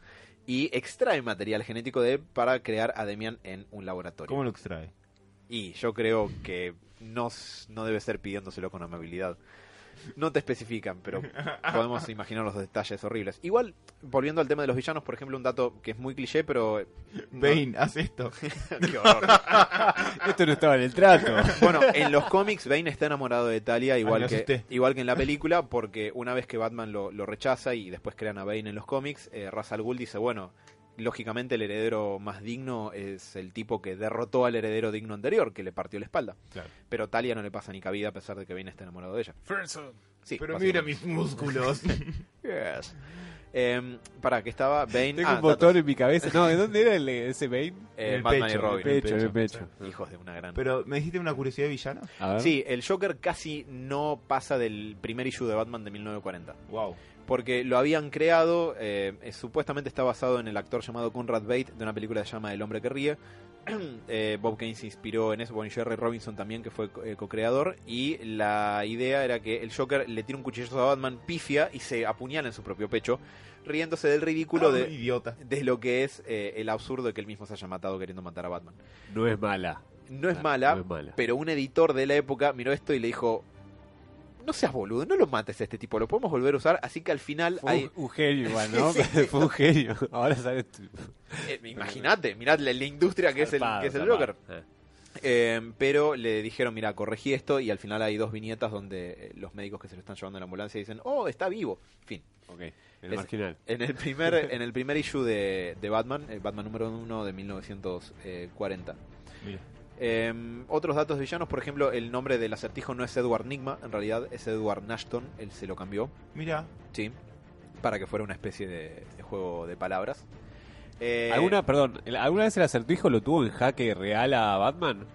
y extrae material genético de él para crear a Demian en un laboratorio. ¿Cómo lo extrae? Y yo creo que no, no debe ser pidiéndoselo con amabilidad. No te especifican, pero podemos imaginar los detalles horribles. Igual, volviendo al tema de los villanos, por ejemplo, un dato que es muy cliché, pero... eh, no- Bane, haz esto. Qué horror. Esto no estaba en el trato. Bueno, en los cómics Bane está enamorado de Talia, igual, me que, asusté. igual que en la película, porque una vez que Batman lo, lo rechaza y después crean a Bane en los cómics, eh, Ra's al Ghul dice, bueno, lógicamente el heredero más digno es el tipo que derrotó al heredero digno anterior, que le partió la espalda. Claro. Pero Talia no le pasa ni cabida a pesar de que Bane está enamorado de ella. Sí, Pero mira mis músculos. Yes. Em, para que estaba Bane... Tengo ah, un botón datos. en mi cabeza. No, ¿de dónde era el, ese Bane? Eh, el Batman pecho, y Robin. el Pecho, en el pecho. Hijos de una gran... Pero, ¿me dijiste una curiosidad de villano? A ver. Sí, el Joker casi no pasa del primer issue de Batman de 1940. Wow. Porque lo habían creado, eh, supuestamente está basado en el actor llamado Conrad Bate de una película que se llama El hombre que ríe. Eh, Bob Kane se inspiró en eso, bueno, y Jerry Robinson también, que fue eh, co-creador, y la idea era que el Joker le tira un cuchillazo a Batman, pifia y se apuñala en su propio pecho, riéndose del ridículo Ah, de, idiota. de lo que es eh, el absurdo de que él mismo se haya matado queriendo matar a Batman. No es mala. No es Ah, mala, no es mala. pero un editor de la época miró esto y le dijo, no seas boludo, no lo mates a este tipo, lo podemos volver a usar, así que al final Fue hay... un, un genio igual, ¿no? Sí. Fue un genio. Ahora sabes tú. Eh, Imagínate, mirad la, la industria que es el, que es el. Joker. Eh. Eh, pero le dijeron, mira, corregí esto y al final hay dos viñetas donde eh, los médicos que se lo están llevando en la ambulancia dicen, oh, está vivo. Fin. Ok, en el Es- marginal. En el primer, en el primer issue de, de Batman, el Batman número uno de 1940. Mira. Eh, otros datos de villanos, por ejemplo, el nombre del acertijo no es Edward Nigma, en realidad es Edward Nashton, él se lo cambió. Mira. Sí. Para que fuera una especie de, de juego de palabras. Eh, ¿Alguna, perdón, ¿alguna vez el acertijo lo tuvo en jaque real a Batman?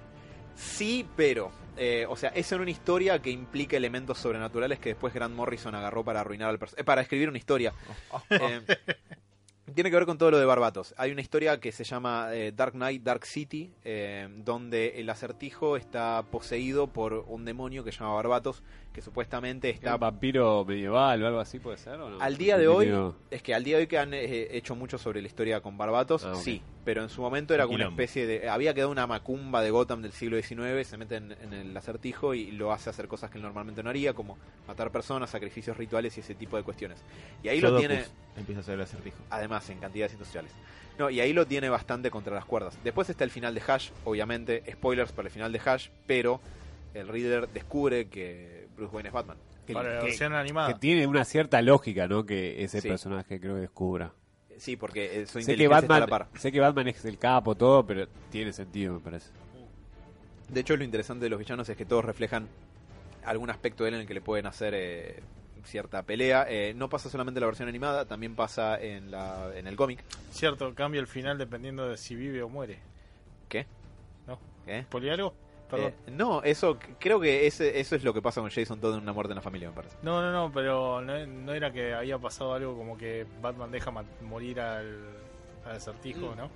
Sí, pero. eh, o sea, es en una historia que implica elementos sobrenaturales que después Grant Morrison agarró para arruinar al personaje. para escribir una historia. Tiene que ver con todo lo de Barbatos. Hay una historia que se llama eh, Dark Knight, Dark City, eh, donde el acertijo está poseído por un demonio que se llama Barbatos, que supuestamente ¿Está un vampiro medieval o algo así puede ser o no? Al día de hoy, es que al día de hoy que han eh, hecho mucho sobre la historia con Barbatos, Ah, sí, pero en su momento era como una especie de... Había quedado una macumba de Gotham del siglo XIX, se mete en, en el acertijo y lo hace hacer cosas que él normalmente no haría, como matar personas, sacrificios rituales y ese tipo de cuestiones. Y ahí lo tiene... Empieza a hacer el acertijo. Además, en cantidades industriales. No, y ahí lo tiene bastante contra las cuerdas. Después está el final de Hash, obviamente, spoilers para el final de Hash, pero el Reader descubre que Bruce Wayne es Batman. Que, Para la que- versión que animada. tiene una cierta lógica, ¿no? Que ese Sí. personaje creo que descubra. Sí, porque eh, su Sé que, está a la Batman, par. sé que Batman es el capo, todo, pero tiene sentido, me parece. De hecho, lo interesante de los villanos es que todos reflejan algún aspecto de él en el que le pueden hacer eh, cierta pelea. Eh, no pasa solamente en la versión animada, también pasa en, la, en el cómic. Cierto, cambia el final dependiendo de si vive o muere. ¿Qué? ¿No? ¿Qué? Perdón. Eh, no, eso creo que ese, eso es lo que pasa con Jason Todd en una muerte en la familia, me parece. No, no, no, pero no, no era que había pasado algo como que Batman deja morir al, al acertijo, Mm. ¿no?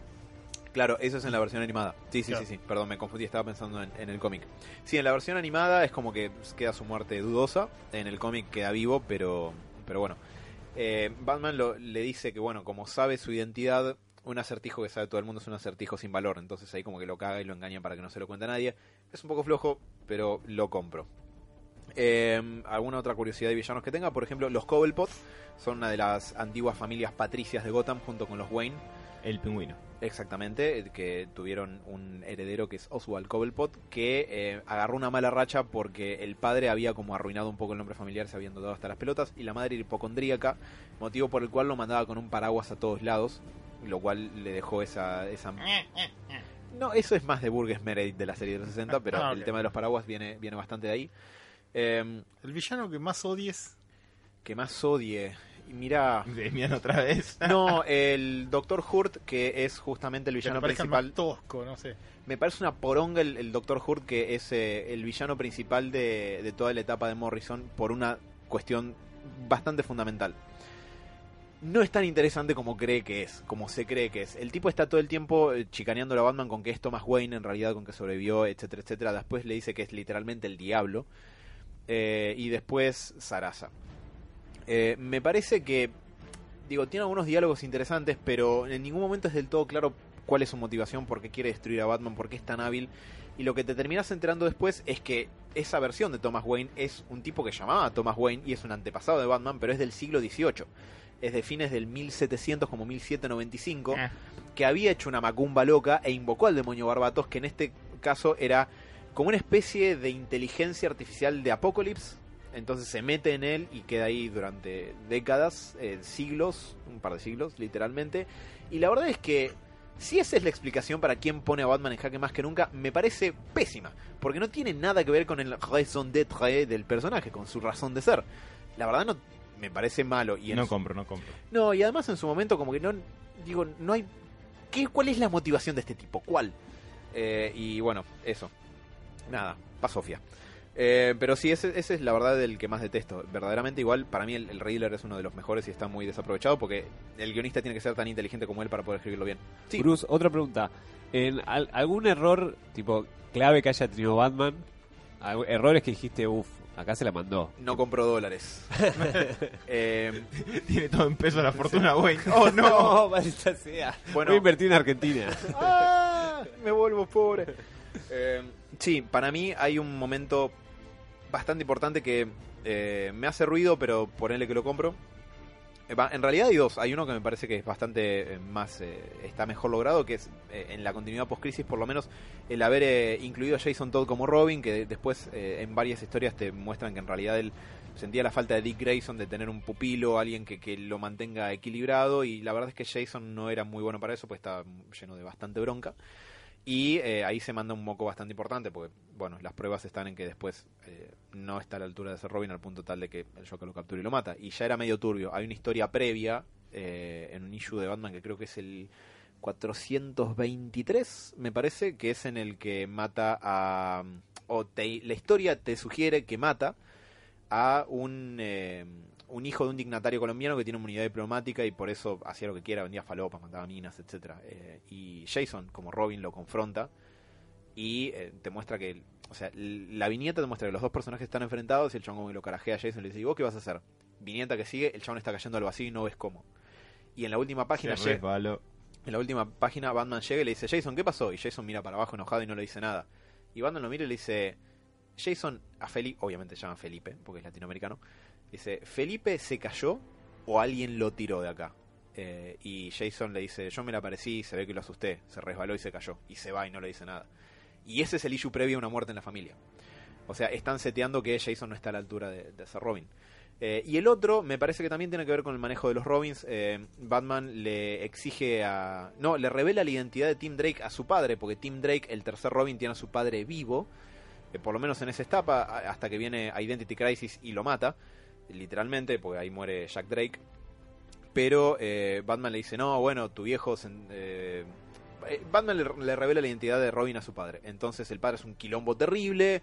Claro, eso es en la versión animada. Sí, sí, Claro. sí, sí. Perdón, me confundí, estaba pensando en, en el cómic. Sí, en la versión animada es como que queda su muerte dudosa. En el cómic queda vivo, pero, pero bueno. Eh, Batman lo- le dice que, bueno, como sabe su identidad, un acertijo que sabe todo el mundo es un acertijo sin valor. Entonces ahí como que lo caga y lo engaña para que no se lo cuente a nadie. Es un poco flojo, pero lo compro. Eh, ¿Alguna otra curiosidad de villanos que tenga? Por ejemplo, los Cobblepot son una de las antiguas familias patricias de Gotham junto con los Wayne. El pingüino. Exactamente, eh, que tuvieron un heredero que es Oswald Cobblepot, que eh, agarró una mala racha porque el padre había como arruinado un poco el nombre familiar, se habían dado hasta las pelotas, y la madre era hipocondríaca, motivo por el cual lo mandaba con un paraguas a todos lados, lo cual le dejó esa... esa... No, eso es más de Burgess Meredith de la serie de los 60, pero Ah, el tema de los paraguas viene, viene bastante de ahí. Eh, El villano que más odies. que más odie... Y mira... Demian otra vez. No, el Doctor Hurt, que es justamente el Que villano me principal... más tosco, no sé. Me parece una poronga el, el Doctor Hurt, que es eh, el villano principal de, de toda la etapa de Morrison, por una cuestión bastante fundamental. No es tan interesante como cree que es, como se cree que es. El tipo está todo el tiempo eh, chicaneando a Batman con que es Thomas Wayne, en realidad con que sobrevivió, etcétera, etcétera. Después le dice que es literalmente el diablo. Eh, y después Sarasa. Eh, me parece que, digo, tiene algunos diálogos interesantes, pero en ningún momento es del todo claro cuál es su motivación, por qué quiere destruir a Batman, por qué es tan hábil. Y lo que te terminas enterando después es que esa versión de Thomas Wayne es un tipo que llamaba Thomas Wayne y es un antepasado de Batman, pero es del siglo XVIII. Es de fines del 1700 como 1795, Ah. que había hecho una macumba loca e invocó al demonio Barbatos, que en este caso era como una especie de inteligencia artificial de Apocalypse. Entonces se mete en él y queda ahí durante décadas, eh, siglos, un par de siglos, literalmente. Y la verdad es que si esa es la explicación para quién pone a Batman en jaque más que nunca, me parece pésima. Porque no tiene nada que ver con el raison d'être del personaje, con su razón de ser. La verdad no me parece malo. Y en No su- compro, no compro. no, y además en su momento como que no... Digo, no hay... ¿qué, ¿Cuál es la motivación de este tipo? ¿Cuál? Eh, y bueno, eso. Nada, pa' Sofía. Eh, pero sí, ese, ese es la verdad el que más detesto. Verdaderamente igual, para mí el, el Riddler es uno de los mejores y está muy desaprovechado porque el guionista tiene que ser tan inteligente como él para poder escribirlo bien. Sí, Bruce, otra pregunta. ¿En al- algún error, tipo, clave que haya tenido Batman? Errores que dijiste, uff, acá se la mandó. no compro dólares. Eh, Tiene todo en peso la fortuna, güey. ¡Oh, no! maldita sea. Bueno. Voy a invertir en Argentina. ¡Ah! Me vuelvo pobre. Eh, sí, para mí hay un momento bastante importante que eh, me hace ruido, pero ponele que lo compro. Eh, En realidad hay dos. Hay uno que me parece que es bastante eh, más. eh, está mejor logrado, que es eh, en la continuidad post-crisis, por lo menos, el haber eh, incluido a Jason Todd como Robin, que de- después en varias historias te muestran que en realidad él sentía la falta de Dick Grayson de tener un pupilo, alguien que, que lo mantenga equilibrado, y la verdad es que Jason no era muy bueno para eso, pues estaba lleno de bastante bronca. Y eh, ahí se manda un moco bastante importante, porque, bueno, las pruebas están en que después eh, no está a la altura de ser Robin al punto tal de que el Joker lo captura y lo mata. Y ya era medio turbio. Hay una historia previa eh, en un issue de Batman que creo que es el 423, me parece, que es en el que mata a... o te- la historia te sugiere que mata a un, eh, un hijo de un dignatario colombiano que tiene una unidad diplomática y por eso hacía lo que quiera, vendía falopas, mataba minas, etcétera Eh, y Jason, como Robin, lo confronta y eh, te muestra que, o sea, la viñeta te muestra que los dos personajes están enfrentados y el chabón como que lo carajea a Jason y le dice, ¿y vos qué vas a hacer? Viñeta que sigue, el chabón está cayendo al vacío y no ves cómo. Y en la última página resbaló. En la última página, Batman llega y le dice, Jason, ¿qué pasó? Y Jason mira para abajo enojado y no le dice nada. Y Batman lo mira y le dice, Jason, a Felipe, obviamente se llama Felipe, porque es latinoamericano, dice, ¿Felipe se cayó o alguien lo tiró de acá? Eh, y Jason le dice, yo me la parecí, se ve que lo asusté, se resbaló y se cayó. Y se va y no le dice nada. Y ese es el issue previo a una muerte en la familia. O sea, están seteando que Jason no está a la altura de, de ser Robin. Eh, y el otro me parece que también tiene que ver con el manejo de los Robins. Eh, Batman le exige a... No, le revela la identidad de Tim Drake a su padre, porque Tim Drake, el tercer Robin, tiene a su padre vivo, por lo menos en esa etapa, a- hasta que viene Identity Crisis y lo mata, literalmente, porque ahí muere Jack Drake. Pero eh, Batman le dice, no, bueno, tu viejo... eh, eh, Batman le, le revela la identidad de Robin a su padre. Entonces el padre es un quilombo terrible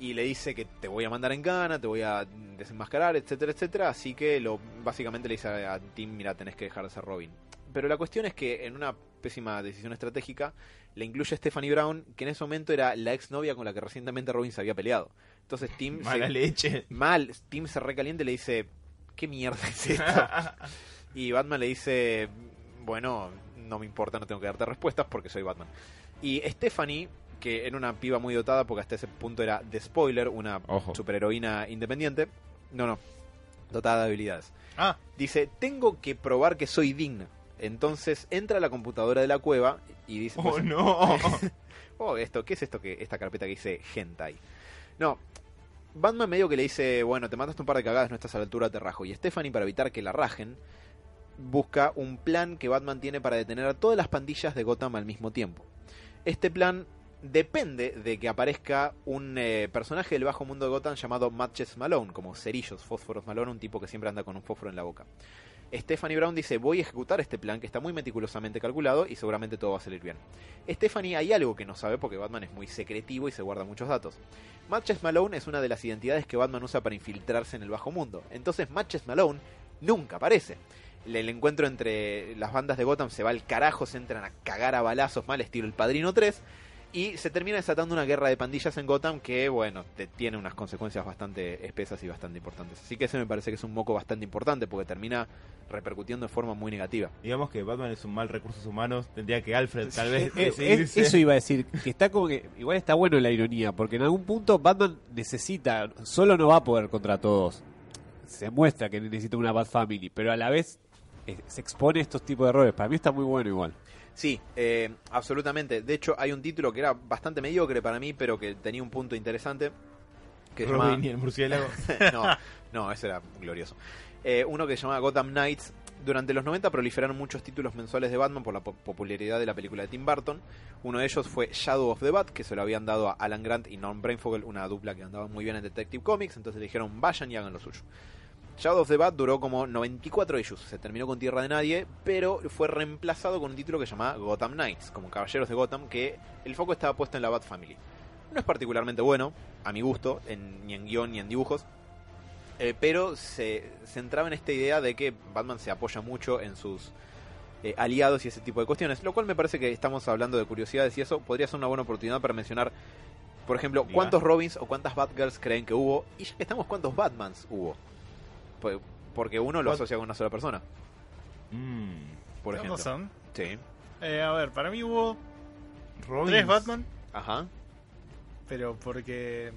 y le dice que te voy a mandar en gana, te voy a desenmascarar, etcétera, etcétera. Así que lo básicamente le dice a, a Tim, mira, tenés que dejar de ser Robin. Pero la cuestión es que en una pésima decisión estratégica le incluye a Stephanie Brown, que en ese momento era la exnovia con la que recientemente Robin se había peleado. Entonces Tim Mala se, leche. mal, Tim se recaliente y le dice, ¿qué mierda es esto? Y Batman le dice, bueno, no me importa, no tengo que darte respuestas porque soy Batman. Y Stephanie, que era una piba muy dotada porque hasta ese punto era de spoiler, una Ojo. superheroína independiente. No, no, dotada de habilidades. Ah, Dice, tengo que probar que soy digna. Entonces entra a la computadora de la cueva y dice, Oh pues, no. oh, esto, ¿qué es esto que esta carpeta que dice hentai? No, Batman medio que le dice, bueno, te mataste un par de cagadas, no estás a la altura, te rajo. Y Stephanie, para evitar que la rajen, busca un plan que Batman tiene para detener a todas las pandillas de Gotham al mismo tiempo. Este plan depende de que aparezca un eh, personaje del bajo mundo de Gotham llamado Matches Malone, como cerillos, fósforos Malone, un tipo que siempre anda con un fósforo en la boca. Stephanie Brown dice, voy a ejecutar este plan que está muy meticulosamente calculado y seguramente todo va a salir bien. Stephanie hay algo que no sabe porque Batman es muy secretivo y se guarda muchos datos. Matches Malone es una de las identidades que Batman usa para infiltrarse en el bajo mundo. Entonces Matches Malone nunca aparece. El, encuentro entre las bandas de Gotham se va al carajo, se entran a cagar a balazos mal estilo El Padrino 3 y se termina desatando una guerra de pandillas en Gotham que, bueno, te- tiene unas consecuencias bastante espesas y bastante importantes. Así que ese me parece que es un moco bastante importante porque termina repercutiendo de forma muy negativa. Digamos que Batman es un mal recursos humanos. Tendría que Alfred tal vez Eh, decidirse. eso iba a decir, que está como que igual está bueno la ironía, porque en algún punto Batman necesita, solo no va a poder contra todos. Se muestra que necesita una Bat Family, pero a la vez eh, se expone a estos tipos de errores. Para mí está muy bueno igual. Sí, eh, absolutamente. De hecho, hay un título que era bastante mediocre para mí, pero que tenía un punto interesante. Que se Robin llama- y el murciélago. no, no, ese era glorioso. Eh, uno que se llama Gotham Knights. Durante los 90 proliferaron muchos títulos mensuales de Batman por la po- popularidad de la película de Tim Burton. Uno de ellos fue Shadow of the Bat, que se lo habían dado a Alan Grant y Norm Brainfogel, una dupla que andaba muy bien en Detective Comics. Entonces le dijeron, vayan y hagan lo suyo. Shadow of the Bat duró como 94 issues, se terminó con Tierra de Nadie, pero fue reemplazado con un título que se llamaba Gotham Knights, como Caballeros de Gotham, que el foco estaba puesto en la Bat Family. No es particularmente bueno, a mi gusto, en- ni en guion ni en dibujos, eh, pero se centraba en esta idea de que Batman se apoya mucho en sus eh, aliados y ese tipo de cuestiones, lo cual me parece que estamos hablando de curiosidades y eso podría ser una buena oportunidad para mencionar, por ejemplo, cuántos Robins o cuántas Batgirls creen que hubo, y ya que estamos, cuántos Batmans hubo. Pues, Porque uno lo asocia con una sola persona, Mm, por ¿qué ejemplo. razón? Sí. Eh, a ver, para mí hubo Robin. tres Batman, Ajá. pero porque...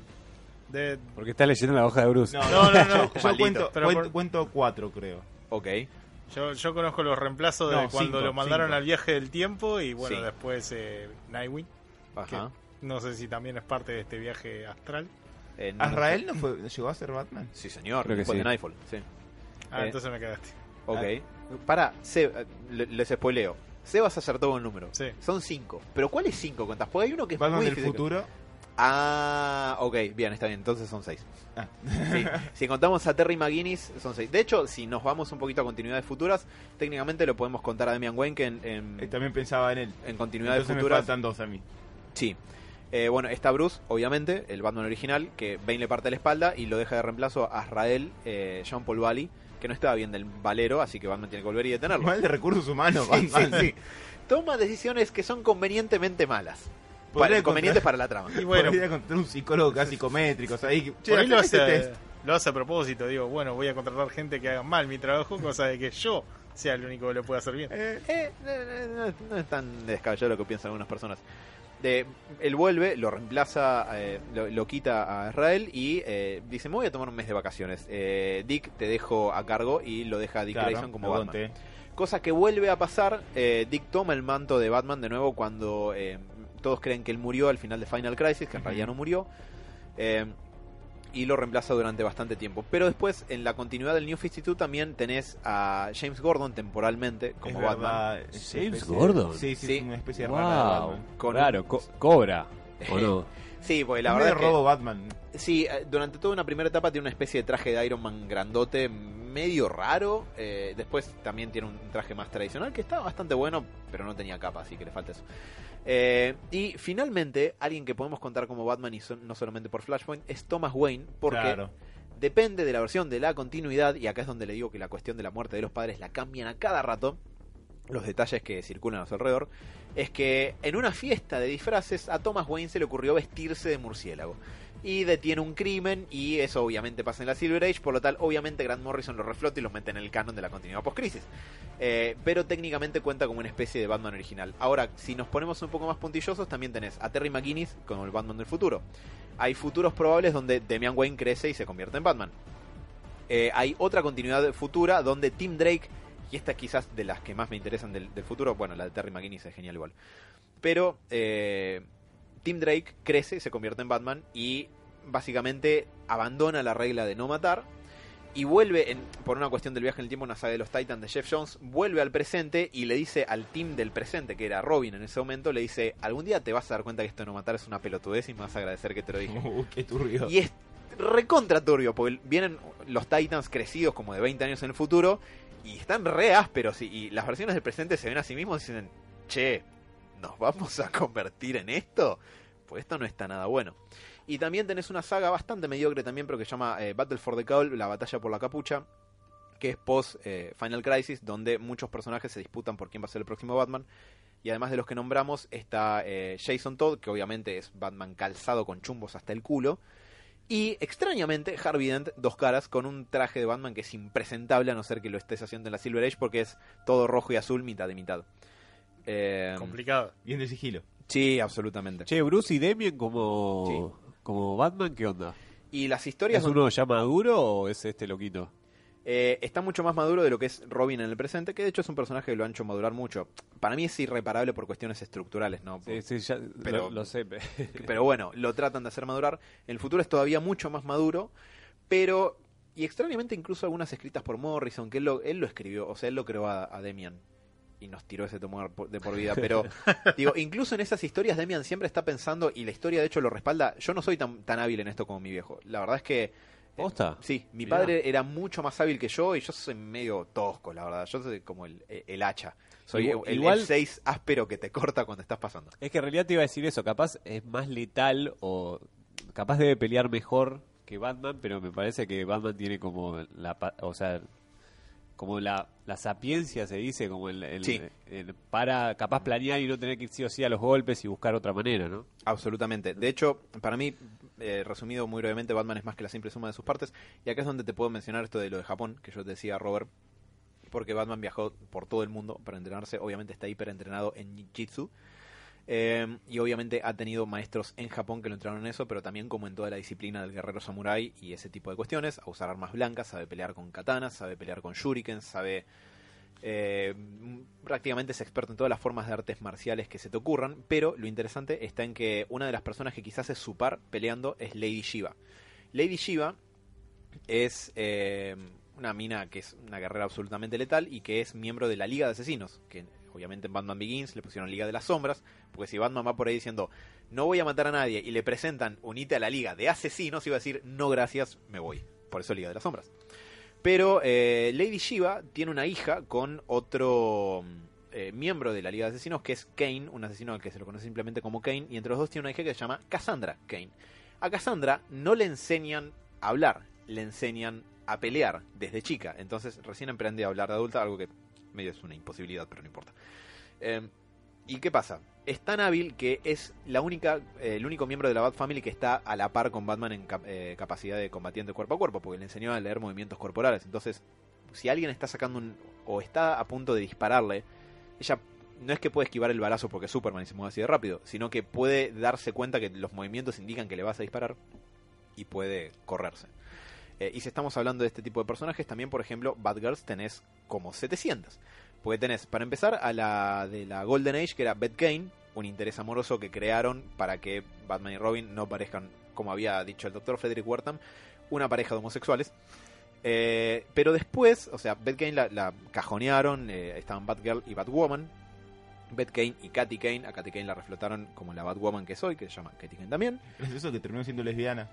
De, Porque está leyendo la hoja de Bruce. No, No, no. Yo, cuento, Pero cuento, por- cuento cuatro, creo. Ok. yo, yo conozco los reemplazos de No, cuando cinco, lo mandaron cinco. al viaje del tiempo y bueno, Sí. después eh, Nightwing. Ajá. No sé si también es parte de este viaje astral. Eh, no- ¿Azrael no fue, llegó a ser Batman? Sí, señor. Creo que después sí. de Nightfall. Sí. Ah, Eh. entonces me quedaste. Ok. Para, Se- eh, le- les spoileo. Sebas acertó con el número. Sí. Son cinco. Pero ¿cuáles cinco cuentas? Porque hay uno que es Batman muy del difícil. futuro. Ah, ok, bien, está bien. Entonces son seis. Ah. Sí. si contamos a Terry McGuinness, son seis. De hecho, si nos vamos un poquito a continuidades futuras, técnicamente lo podemos contar a Damian Wayne que en, en, Eh, También pensaba en él. en continuidades Entonces me futuras. faltan dos a mí. Sí. Eh, bueno, está Bruce, obviamente, el Batman original, que Bane le parte la espalda y lo deja de reemplazo a Azrael, eh, Jean Paul Valley, que no estaba bien del valero, así que Batman tiene que volver y detenerlo. Mal de recursos humanos, Sí, Batman, sí, sí. Toma decisiones que son convenientemente malas. Para, convenientes para la trama. Y bueno, Podría un psicólogo casi psicométrico. ahí. que, Che, por ahí lo este hace, test. lo hace a propósito. Digo, bueno, voy a contratar gente que haga mal mi trabajo, cosa de que yo sea el único que lo puede hacer bien. Eh, no, no- no- no es tan descabellado lo que piensan algunas personas. De, él vuelve, lo reemplaza, eh, lo, lo quita a Israel y eh, dice, me voy a tomar un mes de vacaciones. Eh, Dick, te dejo a cargo y lo deja a Dick Claro, Grayson como Batman. conté. Cosa que vuelve a pasar, Dick toma el manto de Batman de nuevo cuando todos creen que él murió al final de Final Crisis, que en realidad no murió. Y lo reemplaza durante bastante tiempo. Pero después, en la continuidad del New 52, también tenés a James Gordon temporalmente como Es Batman. verdad, James especie- Gordon. Sí, sí, Sí. es una especie de rana de Wow. Batman. Con- Claro, co- cobra. ¿O no? Sí, porque la Es verdad medio es que robo Batman. Sí, eh, durante toda una primera etapa tiene una especie de traje de Iron Man grandote, medio raro. eh, después también tiene un traje más tradicional que está bastante bueno, pero no tenía capa, así que le falta eso. Eh, y finalmente, alguien que podemos contar como Batman y son- no solamente por Flashpoint es Thomas Wayne, porque Claro. depende de la versión de la continuidad, y acá es donde le digo que la cuestión de la muerte de los padres la cambian a cada rato, los detalles que circulan a su alrededor, es que en una fiesta de disfraces a Thomas Wayne se le ocurrió vestirse de murciélago. Y detiene un crimen, y eso obviamente pasa en la Silver Age, por lo tal, obviamente Grant Morrison lo reflota y los mete en el canon de la continuidad post-crisis. Eh, pero técnicamente cuenta como una especie de Batman original. Ahora, si nos ponemos un poco más puntillosos, también tenés a Terry McGuinness como el Batman del futuro. Hay futuros probables donde Damian Wayne crece y se convierte en Batman. Eh, hay otra continuidad futura donde Tim Drake, y esta quizás de las que más me interesan del, del futuro, bueno, la de Terry McGuinness es genial igual. Pero eh, Tim Drake crece, se convierte en Batman y básicamente abandona la regla de no matar y vuelve, en, por una cuestión del viaje en el tiempo, una saga de los Titans de Jeff Jones, vuelve al presente y le dice al team del presente, que era Robin en ese momento, le dice, algún día te vas a dar cuenta que esto de no matar es una pelotudez y me vas a agradecer que te lo dije. Uh, qué turbio. Y es recontra turbio, porque vienen los Titans crecidos como de 20 años en el futuro y están re ásperos. Y, y las versiones del presente se ven a sí mismos y dicen, che, ¿nos vamos a convertir en esto? Pues esto no está nada bueno. Y también tenés una saga bastante mediocre también, pero que se llama eh, Battle for the Cowl, la batalla por la capucha, que es post eh, Final Crisis, donde muchos personajes se disputan por quién va a ser el próximo Batman. Y además de los que nombramos, está eh, Jason Todd, que obviamente es Batman calzado con chumbos hasta el culo. Y extrañamente, Harvey Dent, dos caras, con un traje de Batman que es impresentable, a no ser que lo estés haciendo en la Silver Age, porque es todo rojo y azul, mitad de mitad. Eh, Complicado. Bien de sigilo. sí, absolutamente. Che, Bruce y Damien como, como Batman, ¿qué onda? Y las historias ¿Es uno ya maduro o es este loquito? Eh, está mucho más maduro de lo que es Robin en el presente, que de hecho es un personaje que lo han hecho madurar mucho. Para mí es irreparable por cuestiones estructurales, ¿no? Sí, sí, ya, Pero- lo, lo sé. pe- Pero bueno, lo tratan de hacer madurar. En el futuro es todavía mucho más maduro, pero... Y extrañamente incluso algunas escritas por Morrison, que él lo, él lo escribió, o sea, él lo creó a, a Demian. Y nos tiró ese tomo de por vida. Pero, digo, incluso en esas historias Demian siempre está pensando, y la historia de hecho lo respalda, yo no soy tan, tan hábil en esto como mi viejo. La verdad es que... ¿Posta? Sí, mi Mirá. padre era mucho más hábil que yo y yo soy medio tosco, la verdad. Yo soy como el, el hacha. Soy Igual- el, igual- 6 áspero que te corta cuando estás pasando. Es que en realidad te iba a decir eso, capaz es más letal o capaz debe pelear mejor que Batman, pero me parece que Batman tiene como la, o sea, como la, la sapiencia se dice, como el, el- Sí. el- para capaz planear y no tener que ir sí o sí a los golpes y buscar otra manera, ¿no? Absolutamente. De hecho, para mí, eh, resumido muy brevemente, Batman es más que la simple suma de sus partes. Y acá es donde te puedo mencionar esto de lo de Japón, que yo te decía, Robert. Porque Batman viajó por todo el mundo para entrenarse. Obviamente está hiper entrenado en Jiu-Jitsu. Eh, y obviamente ha tenido maestros en Japón que lo entrenaron en eso, pero también como en toda la disciplina del guerrero samurai y ese tipo de cuestiones, a usar armas blancas, sabe pelear con katanas, sabe pelear con shurikens, sabe... eh, prácticamente es experto en todas las formas de artes marciales que se te ocurran, pero lo interesante está en que una de las personas que quizás es su par peleando es Lady Shiva. Lady Shiva es eh, una mina que es una guerrera absolutamente letal y que es miembro de la Liga de Asesinos, que obviamente en Batman Begins le pusieron Liga de las Sombras, porque si Batman va por ahí diciendo no voy a matar a nadie y le presentan unite a la Liga de Asesinos, iba a decir no gracias, me voy. Por eso Liga de las Sombras. Pero eh, Lady Shiva tiene una hija con otro eh, miembro de la Liga de Asesinos que es Kane, un asesino al que se lo conoce simplemente como Kane, y entre los dos tiene una hija que se llama Cassandra Kane. A Cassandra no le enseñan a hablar, le enseñan a pelear desde chica. Entonces recién aprende a hablar de adulta, algo que medio es una imposibilidad, pero no importa. Eh, ¿Y qué pasa? Es tan hábil que es la única, eh, el único miembro de la Bat Family que está a la par con Batman en eh, capacidad de combatiente cuerpo a cuerpo, porque le enseñó a leer movimientos corporales. Entonces, si alguien está sacando un. o está a punto de dispararle, ella no es que puede esquivar el balazo porque Superman y se mueve así de rápido, sino que puede darse cuenta que los movimientos indican que le vas a disparar y puede correrse. Eh, y si estamos hablando de este tipo de personajes, también, por ejemplo, Batgirls tenés como 700. Porque tenés, para empezar, a la de la Golden Age, que era Beth Kane, un interés amoroso que crearon para que Batman y Robin no parezcan, como había dicho el doctor Frederick Wertham, una pareja de homosexuales. Eh, pero después, o sea, Beth Kane la, cajonearon, eh, estaban Batgirl y Batwoman. Beth Kane y Katy Kane, a Katy Kane la reflotaron como la Batwoman que soy, que se llama Katy Kane también. Es eso que terminó siendo lesbiana.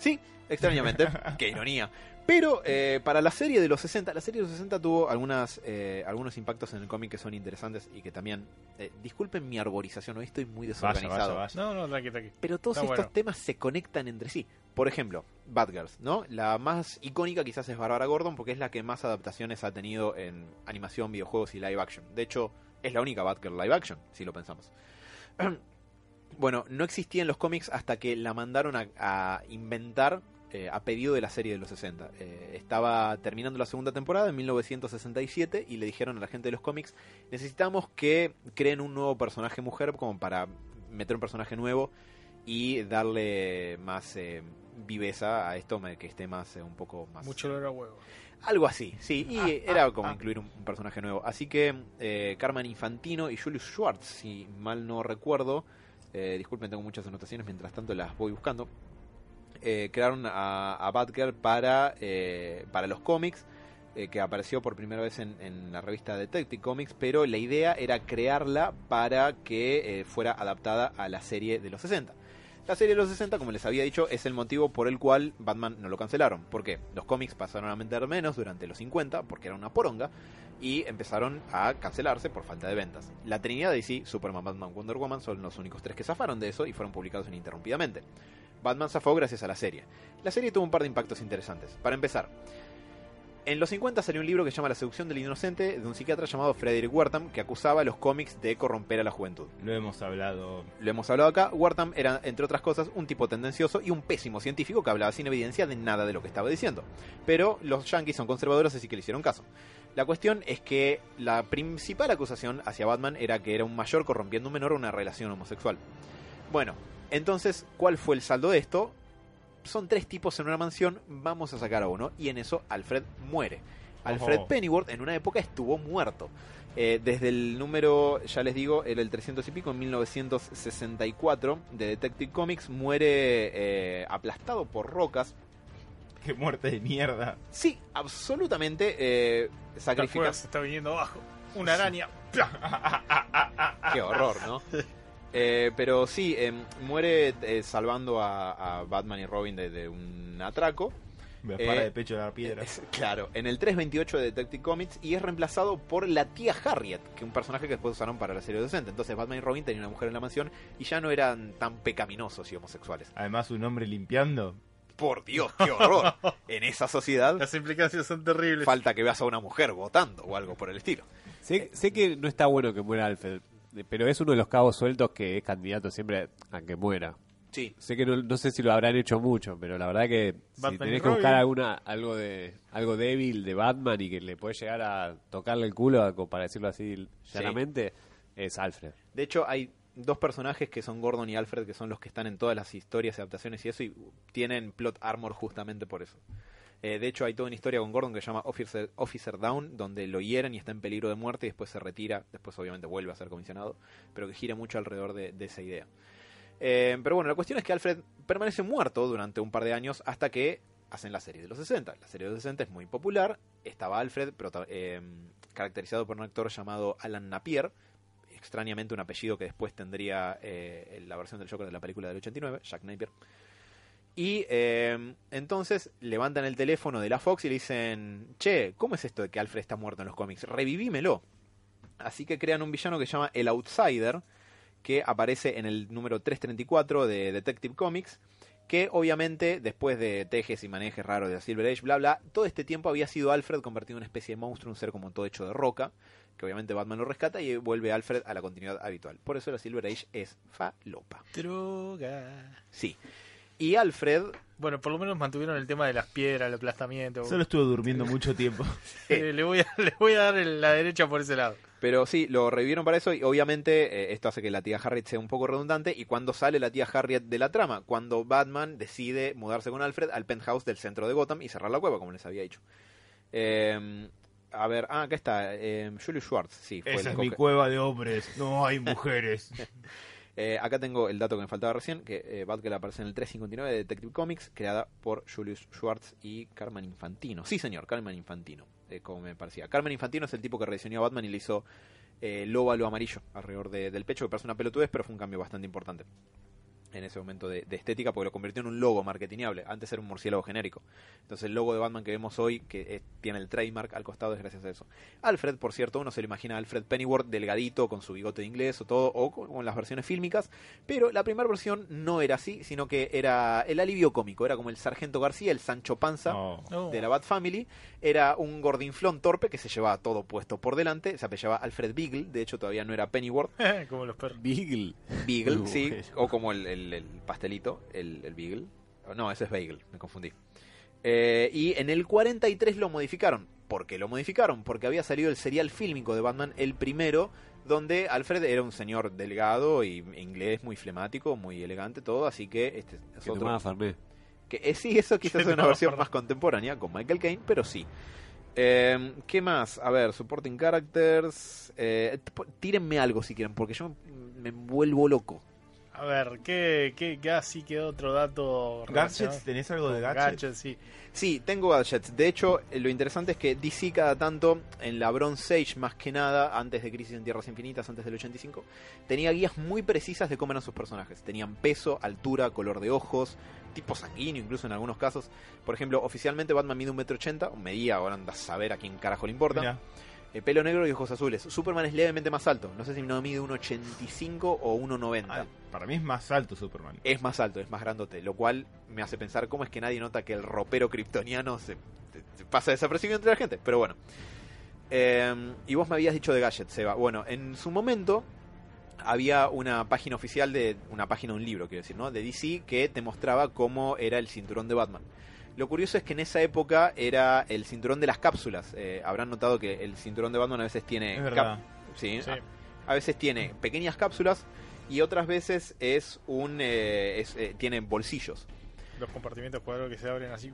Sí, extrañamente. Qué ironía. Pero eh, para la serie de los 60, la serie de los 60 tuvo algunas, eh, algunos impactos en el cómic que son interesantes y que también... eh, disculpen mi arborización, hoy estoy muy Vaya, desorganizado. vaya, vaya. No, no, tranqui, tranqui. Pero todos estos bueno. temas se conectan entre sí. Por ejemplo, Batgirls, ¿no? La más icónica quizás es Barbara Gordon porque es la que más adaptaciones ha tenido en animación, videojuegos y live action. De hecho, es la única Batgirl live action, si lo pensamos. Bueno, no existía en los cómics hasta que la mandaron a, a inventar eh, a pedido de la serie de los 60. Eh, estaba terminando la segunda temporada en 1967 y le dijeron a la gente de los cómics, necesitamos que creen un nuevo personaje mujer como para meter un personaje nuevo y darle más eh, viveza a esto, que esté más eh, un poco más... Mucho olor a huevo. Algo así, sí, y Ah, era ah, como ah. incluir un, un personaje nuevo. Así que eh, Carmen Infantino y Julius Schwartz, si mal no recuerdo, eh, disculpen, tengo muchas anotaciones, mientras tanto las voy buscando, eh, crearon a, Batgirl para, eh, para los cómics, eh, que apareció por primera vez en, en la revista Detective Comics, pero la idea era crearla para que eh, fuera adaptada a la serie de los 60. La serie de los 60, como les había dicho, es el motivo por el cual Batman no lo cancelaron. ¿Por qué? Los cómics pasaron a vender menos durante los 50, porque era una poronga, y empezaron a cancelarse por falta de ventas. La Trinidad de DC, Superman, Batman, Wonder Woman, son los únicos tres que zafaron de eso y fueron publicados ininterrumpidamente. Batman zafó gracias a la serie. La serie tuvo un par de impactos interesantes. Para empezar, en los 50 salió un libro que se llama La seducción del inocente de un psiquiatra llamado Frederick Wertham que acusaba a los cómics de corromper a la juventud. Lo hemos hablado. Lo hemos hablado acá, Wertham era, entre otras cosas, un tipo tendencioso y un pésimo científico que hablaba sin evidencia de nada de lo que estaba diciendo. Pero los yankees son conservadores, así que le hicieron caso. La cuestión es que la principal acusación hacia Batman era que era un mayor corrompiendo a un menor una relación homosexual. Bueno, entonces, ¿cuál fue el saldo de esto? Son tres tipos en una mansión, vamos a sacar a uno, y en eso Alfred muere. Alfred. Pennyworth en una época estuvo muerto. Eh, desde el número, ya les digo, era el 300 y pico, en 1964, de Detective Comics, muere eh, aplastado por rocas. Qué muerte de mierda. Sí, absolutamente eh, sacrificado. se está viniendo abajo. Una araña. Qué horror, ¿no? Eh, pero sí, eh, muere eh, salvando a, a Batman y Robin de, de un atraco. Me Eh, para de pecho de la piedra. Es- claro, en el 328 de Detective Comics y es reemplazado por la tía Harriet, que es un personaje que después usaron para la serie docente. Entonces Batman y Robin tenían una mujer en la mansión y ya no eran tan pecaminosos y homosexuales. Además, un hombre limpiando. Por Dios, qué horror. en esa sociedad Las implicancias son terribles. falta que veas a una mujer votando o algo por el estilo. Sé, sé que no está bueno que muera Alfred, pero es uno de los cabos sueltos que es candidato siempre a que muera. Sí, Sé que no, no sé si lo habrán hecho mucho, pero la verdad que si Batman tenés que buscar alguna algo de algo débil de Batman y que le puede llegar a tocarle el culo, para decirlo así llanamente, es Alfred. De hecho, hay dos personajes que son Gordon y Alfred, que son los que están en todas las historias, adaptaciones y eso, y tienen plot armor justamente por eso. Eh, de hecho, hay toda una historia con Gordon que se llama Officer, Down, donde lo hieren y está en peligro de muerte y después se retira, después obviamente vuelve a ser comisionado, pero que gira mucho alrededor de, esa idea. Eh, pero bueno, la cuestión es que Alfred permanece muerto durante un par de años hasta que hacen la serie de los 60. La serie de los 60 es muy popular, estaba Alfred, prota- eh, caracterizado por un actor llamado Alan Napier, extrañamente un apellido que después tendría la versión del Joker de la película del 89, Jack Napier. Y eh, entonces levantan el teléfono de la Fox y le dicen, che, ¿cómo es esto de que Alfred está muerto en los cómics? Revivímelo. Así que crean un villano que se llama El Outsider, que aparece en el número 334 de Detective Comics, que obviamente después de tejes y manejes raros de Silver Age, bla bla, todo este tiempo había sido Alfred convertido en una especie de monstruo, un ser como todo hecho de roca, que obviamente Batman lo rescata y vuelve Alfred a la continuidad habitual. Por eso la Silver Age es falopa. Droga. Sí. Y Alfred, Bueno, por lo menos mantuvieron el tema de las piedras, el aplastamiento. Solo estuve durmiendo mucho tiempo. Eh, le, voy a, le voy a dar el- la derecha por ese lado. pero sí, lo revivieron para eso y obviamente eh, esto hace que la tía Harriet sea un poco redundante. Y cuando sale la tía Harriet de la trama, cuando Batman decide mudarse con Alfred al penthouse del centro de Gotham y cerrar la cueva, como les había dicho. Eh, a ver, ah, acá está, eh, Julius Schwartz, sí, fue el Esa es mi cueva de hombres. No hay mujeres. Eh, acá tengo el dato que me faltaba recién, que eh, Batgirl aparece en el 359 de Detective Comics, creada por Julius Schwartz y Carmen Infantino. Sí, señor, Carmen Infantino, eh, como me parecía. Carmen Infantino es el tipo que rediseñó a Batman y le hizo eh, el óvalo amarillo alrededor de- del pecho, que parece una pelotudez, pero fue un cambio bastante importante en ese momento de, de estética, porque lo convirtió en un logo marketingable. Antes era un murciélago genérico. Entonces el logo de Batman que vemos hoy, que tiene el trademark al costado, es gracias a eso. Alfred, por cierto, uno se lo imagina a Alfred Pennyworth delgadito, con su bigote de inglés o todo, o con, con las versiones fílmicas, pero la primera versión no era así, sino que era el alivio cómico, era como el Sargento García, el Sancho Panza. No. de la Bat Family, era un gordinflón torpe que se llevaba todo puesto por delante, se apellaba Alfred Beagle, de hecho todavía no era Pennyworth, Como los perros. Beagle. Beagle, sí, o como el, el- el pastelito, el, el Beagle. Oh, No, ese es Bagel, me confundí. Eh, y en el 43 lo modificaron. ¿Por qué lo modificaron? Porque había salido el serial fílmico de Batman, el primero, donde Alfred era un señor delgado y inglés muy flemático, muy elegante, todo, así que este es Que otro. Que, eh, sí, eso quizás es una versión más contemporánea con Michael Caine, pero sí. Eh, ¿Qué más? A ver, supporting characters. Eh, tírenme algo si quieren, porque yo me vuelvo loco. A ver, ¿qué, qué, qué así quedó otro dato? ¿Gadgets? ¿Tenés algo de Con gadgets? sí. Sí, tengo gadgets. De hecho, eh, lo interesante es que DC cada tanto, en la Bronze Age más que nada, antes de Crisis en Tierras Infinitas, antes del 85, tenía guías muy precisas de cómo eran sus personajes. Tenían peso, altura, color de ojos, tipo sanguíneo incluso en algunos casos. Por ejemplo, oficialmente Batman mide un metro ochenta, medía, ahora anda a saber a quién carajo le importa. Mirá, Eh, pelo negro y ojos azules. Superman es levemente más alto. No sé si no mide un 85 o 1,90. ah, para mí es más alto Superman. Es más alto, es más grandote, lo cual me hace pensar cómo es que nadie nota que el ropero kryptoniano se, se pasa desapercibido entre la gente. Pero bueno. Eh, y vos me habías dicho de gadgets, Seba. Bueno, en su momento había una página oficial de una página de un libro, quiero decir, ¿no? De DC que te mostraba cómo era el cinturón de Batman. Lo curioso es que en esa época era el cinturón de las cápsulas. Eh, habrán notado que el cinturón de Batman a veces tiene Es verdad. sí, Sí. a veces tiene pequeñas cápsulas y otras veces es un eh, es, eh, tiene bolsillos. Los compartimientos cuadrados que se abren así.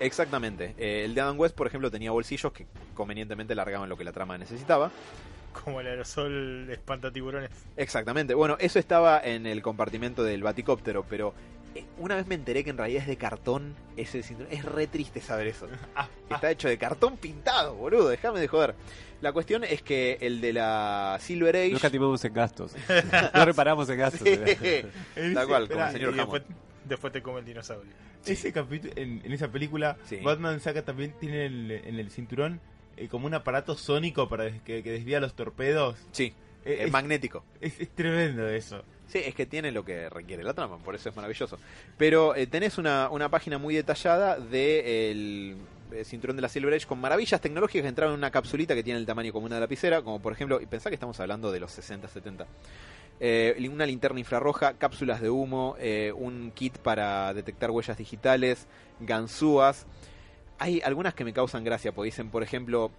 Exactamente. El de Adam West, por ejemplo, tenía bolsillos que convenientemente largaban lo que la trama necesitaba. Como el aerosol espantatiburones. Exactamente. Bueno, eso estaba en el compartimento del baticóptero, pero una vez me enteré que en realidad es de cartón ese cinturón. Es re triste saber eso. Está hecho de cartón pintado, boludo. Déjame de joder. La cuestión es que el de la Silver Age... No escatimamos en gastos. no reparamos en gastos. Sí. Ese- Tal cual, como el señor Y después, Hammond. después te come el dinosaurio. Ese capítulo, en, en esa película, Sí. Batman saca también, tiene el- en el cinturón eh, como un aparato sónico para des- que, que desvía los torpedos. Sí, Eh, es es, magnético. es- es tremendo eso. Sí, es que tiene lo que requiere la trama, por eso es maravilloso. Pero eh, tenés una, una página muy detallada del eh, cinturón de la Silver Age con maravillas tecnológicas que entraban en una capsulita que tiene el tamaño como una lapicera, como por ejemplo, y pensá que estamos hablando de los 60, 70. Eh, una linterna infrarroja, cápsulas de humo, un kit para detectar huellas digitales, ganzúas. Hay algunas que me causan gracia, porque dicen, por ejemplo,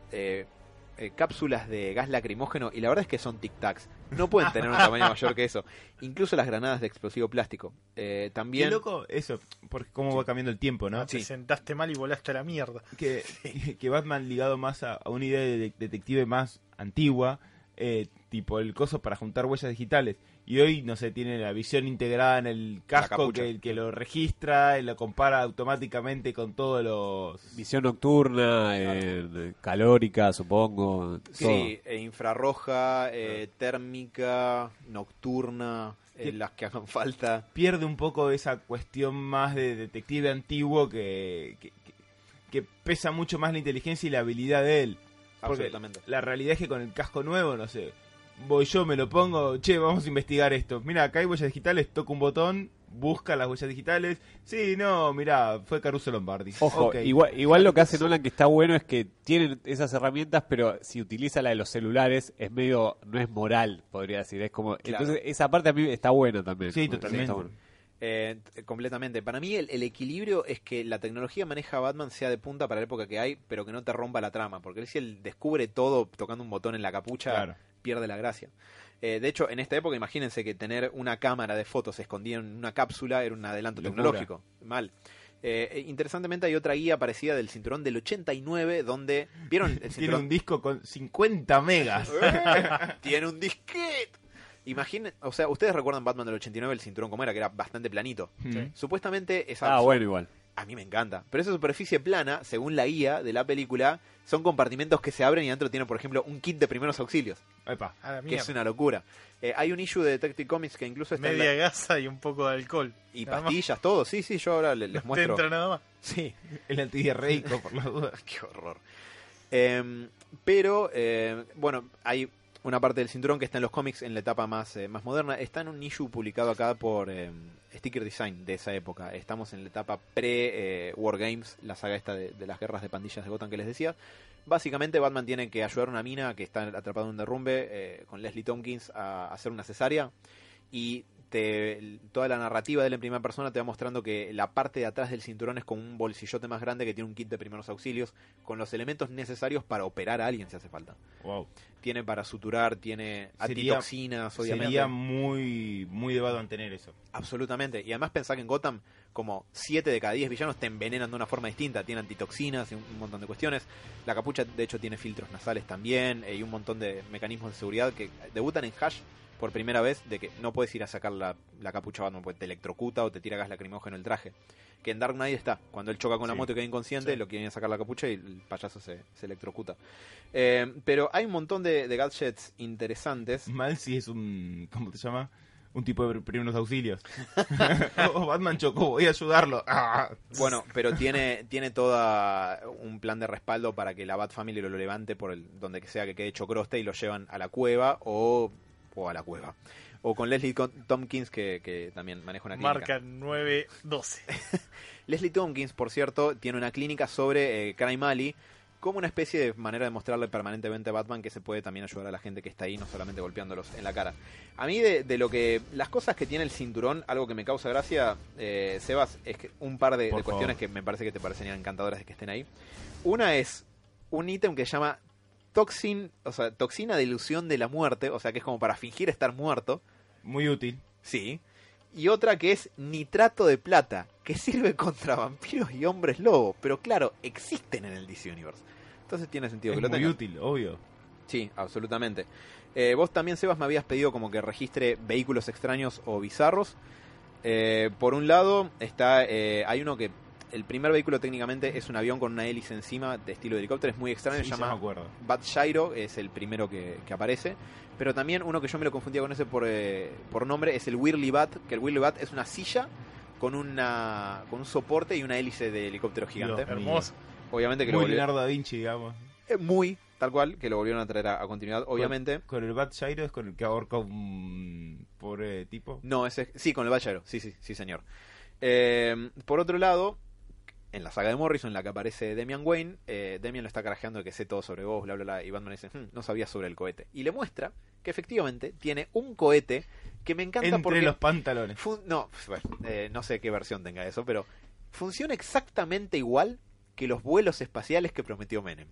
cápsulas de gas lacrimógeno, y la verdad es que son tic-tacs. No pueden tener un tamaño mayor que eso. Incluso las granadas de explosivo plástico. Eh, también. Qué loco eso, porque cómo va cambiando el tiempo, ¿no? Sí. Te sentaste mal y volaste a la mierda. Que, que Batman ligado más a, a una idea de de- detective más antigua, eh, tipo el coso para juntar huellas digitales. Y hoy, no sé, tiene la visión integrada en el casco que, que lo registra y lo compara automáticamente con todos los... Visión nocturna, eh, calórica, supongo. todo. Sí, eh, infrarroja, eh, térmica, nocturna, eh, las que hagan falta. pierde un poco esa cuestión más de detective antiguo que, que, que- que pesa mucho más la inteligencia y la habilidad de él. Porque Absolutamente. la realidad es que con el casco nuevo, no sé, voy yo, me lo pongo, che, vamos a investigar esto. Mira, acá hay huellas digitales, toco un botón, busca las huellas digitales. Sí, no, mira, fue Caruso Lombardi. Ojo, igual, igual lo que hace Nolan que está bueno es que tienen esas herramientas, pero si utiliza la de los celulares es medio, no es moral, podría decir. Es como, Claro. entonces esa parte a mí está buena también. Sí, totalmente. está bueno. Eh, t- completamente. Para mí el, el equilibrio es que la tecnología maneja a Batman sea de punta para la época que hay, pero que no te rompa la trama. Porque él si él descubre todo tocando un botón en la capucha, Claro. Pierde la gracia. Eh, de hecho, en esta época, imagínense que tener una cámara de fotos escondida en una cápsula era un adelanto Locura. tecnológico. Mal. Eh, eh, interesantemente hay otra guía parecida del cinturón del 89 donde... ¿Vieron el Tiene cinturón? un disco con 50 megas. Tiene un disquete. Imaginen, o sea, ustedes recuerdan Batman del 89, el cinturón como era, que era bastante planito. Mm. Supuestamente es Ah, bueno, igual. A mí me encanta. Pero esa superficie plana, según la guía de la película, son compartimentos que se abren y dentro tienen, por ejemplo, un kit de primeros auxilios. Epa. A la Que mierda. es una locura. Eh, hay un issue de Detective Comics que incluso está en la- Media gasa y un poco de alcohol. Y Nada más. pastillas, todo. Sí, sí, yo ahora le- les No te muestro. entra nada más. Sí, El antidiarreico, por las dudas. qué horror. Eh, pero, eh, bueno, hay una parte del cinturón que está en los cómics en la etapa más, eh, más moderna. Está en un issue publicado acá por eh, Sticker Design de esa época. Estamos en la etapa pre-War Games, la saga esta de, las guerras de pandillas de Gotham que les decía. Básicamente Batman tiene que ayudar a una mina que está atrapada en un derrumbe eh, con Leslie Tompkins a hacer una cesárea y te- toda la narrativa de él en primera persona te va mostrando que la parte de atrás del cinturón es como un bolsillote más grande que tiene un kit de primeros auxilios con los elementos necesarios para operar a alguien si hace falta. Wow. Tiene para suturar, tiene Sería- antitoxinas, obviamente. Sería muy, muy Batman tener eso. Absolutamente. Y además pensá que en Gotham, como 7 de cada 10 villanos te envenenan de una forma distinta. Tiene antitoxinas y un, un montón de cuestiones. La capucha, de hecho, tiene filtros nasales también eh, y un montón de mecanismos de seguridad que debutan en Hash por primera vez de que no puedes ir a sacar la, la capucha Batman porque te electrocuta o te tira gas lacrimógeno el traje. Que en Dark Knight está. Cuando él choca con la moto y queda inconsciente, Sí. lo quieren sacar la capucha y el payaso se, se electrocuta. Eh, pero hay un montón de, de gadgets interesantes. Mal si es un. ¿Cómo te llama? Un tipo de primeros auxilios. oh, Batman chocó, voy a ayudarlo. Ah. Bueno, pero tiene, tiene toda un plan de respaldo para que la Bat Family lo levante por el donde que sea que quede chocroste y lo llevan a la cueva o, o a la cueva. O con Leslie Tompkins, que, que también maneja una clínica. Marca 912. Leslie Tompkins, por cierto, tiene una clínica sobre eh, Crime Alley como una especie de manera de mostrarle permanentemente a Batman que se puede también ayudar a la gente que está ahí, no solamente golpeándolos en la cara. A mí de, de lo que las cosas que tiene el cinturón, algo que me causa gracia, eh, Sebas, es que un par de, cuestiones que me parece que te parecerían encantadoras de que estén ahí. Una es un ítem que se llama toxin, o sea, toxina de ilusión de la muerte, o sea, que es como para fingir estar muerto. Muy útil. Sí. Y otra que es nitrato de plata, que sirve contra vampiros y hombres lobo. Pero claro, existen en el DC Universe. Entonces tiene sentido Es que lo muy útil, obvio. Sí, absolutamente. Eh, vos también, Sebas, me habías pedido como que registre vehículos extraños o bizarros. Eh, por un lado, está eh, hay uno que... El primer vehículo técnicamente es un avión con una hélice encima de estilo de helicóptero. Es muy extraño, Sí, se llama. Bat Gyro es el primero que, que aparece. Pero también uno que yo me lo confundía con ese por, eh, por nombre es el Whirly Bat. Que el Whirly Bat es una silla con una con un soporte y una hélice de helicóptero gigante. Dios. Hermoso. Obviamente que lo Muy volvieron, Leonardo da Vinci, digamos. eh, muy tal cual que lo volvieron a traer a, a continuidad. Obviamente. Con el Bat Gyro es con el que ahorca un pobre tipo. No, ese sí con el Bat Gyro. Sí, sí, sí, señor. Eh, por otro lado, en la saga de Morrison, en la que aparece Demian Wayne, eh, Demian lo está carajeando de que sé todo sobre vos, bla, bla, bla, y Batman dice, "Hmm, no sabía sobre el cohete. Y le muestra que efectivamente tiene un cohete que me encanta Entre porque... los pantalones. no, bueno, eh, no sé qué versión tenga eso, pero funciona exactamente igual que los vuelos espaciales que prometió Menem.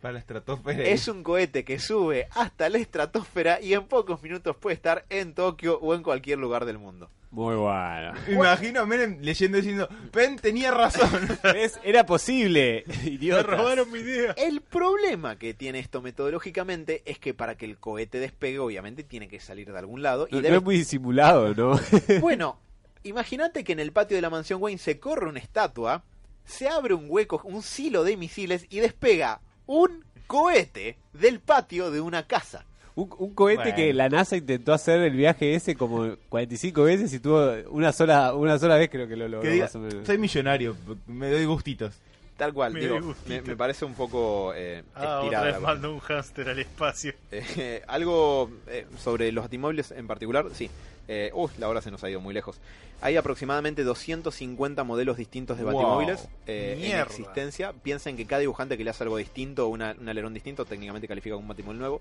Para la estratosfera. Es un cohete que sube hasta la estratosfera y en pocos minutos puede estar en Tokio o en cualquier lugar del mundo. Muy bueno. Me imagino a Menem leyendo diciendo, Pen tenía razón. ¿Ves? Era posible, Me robaron mi idea. El problema que tiene esto metodológicamente es que para que el cohete despegue, obviamente tiene que salir de algún lado. Y No, no debe... es muy disimulado, ¿no? Bueno, imagínate que en el patio de la mansión Wayne se corre una estatua, se abre un hueco, un silo de misiles y despega un cohete del patio de una casa. Un, un cohete Bueno. que la NASA intentó hacer el viaje ese como 45 veces y tuvo una sola una sola vez creo que lo logró que diga, más o menos. soy millonario, me doy gustitos. Tal cual, Me digo, doy gustito. me, me parece un poco eh, Ah, otra vez un hámster al espacio. Eh, algo eh, sobre los batimóviles en particular, sí. Eh, uh, la hora se nos ha ido muy lejos. Hay aproximadamente 250 modelos distintos de Wow. batimóviles eh, en Mierda. existencia. Piensen que cada dibujante que le hace algo distinto, una- un alerón distinto, técnicamente califica como un batimóvil nuevo.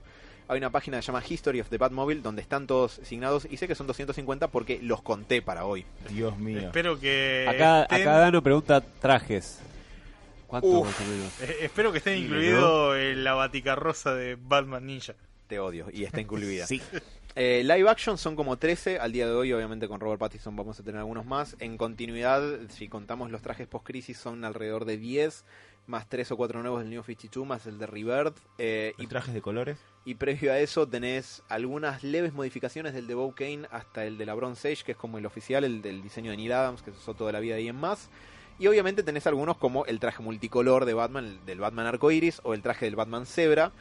Hay una página que se llama History of the Batmobile donde están todos signados y sé que son 250 porque los conté para hoy. Dios mío. Espero que Acá, estén, acá Dano pregunta trajes. ¿Cuánto Uf. eh, espero que estén incluido en la baticarroza de Batman Ninja. Te odio y está incluida. Sí. Eh, live action son como 13 al día de hoy, obviamente con Robert Pattinson vamos a tener algunos más. En continuidad, si contamos los trajes post-crisis, son alrededor de 10, más 3 o 4 nuevos del New 52, más el de Rebirth. eh, y, trajes de colores. y previo a eso tenés algunas leves modificaciones del de Bo Kane hasta el de la Bronze Age, que es como el oficial, el del diseño de Neil Adams, que se usó toda la vida y en más. Y obviamente tenés algunos como el traje multicolor de Batman, el del Batman arcoiris, o el traje del Batman Zebra,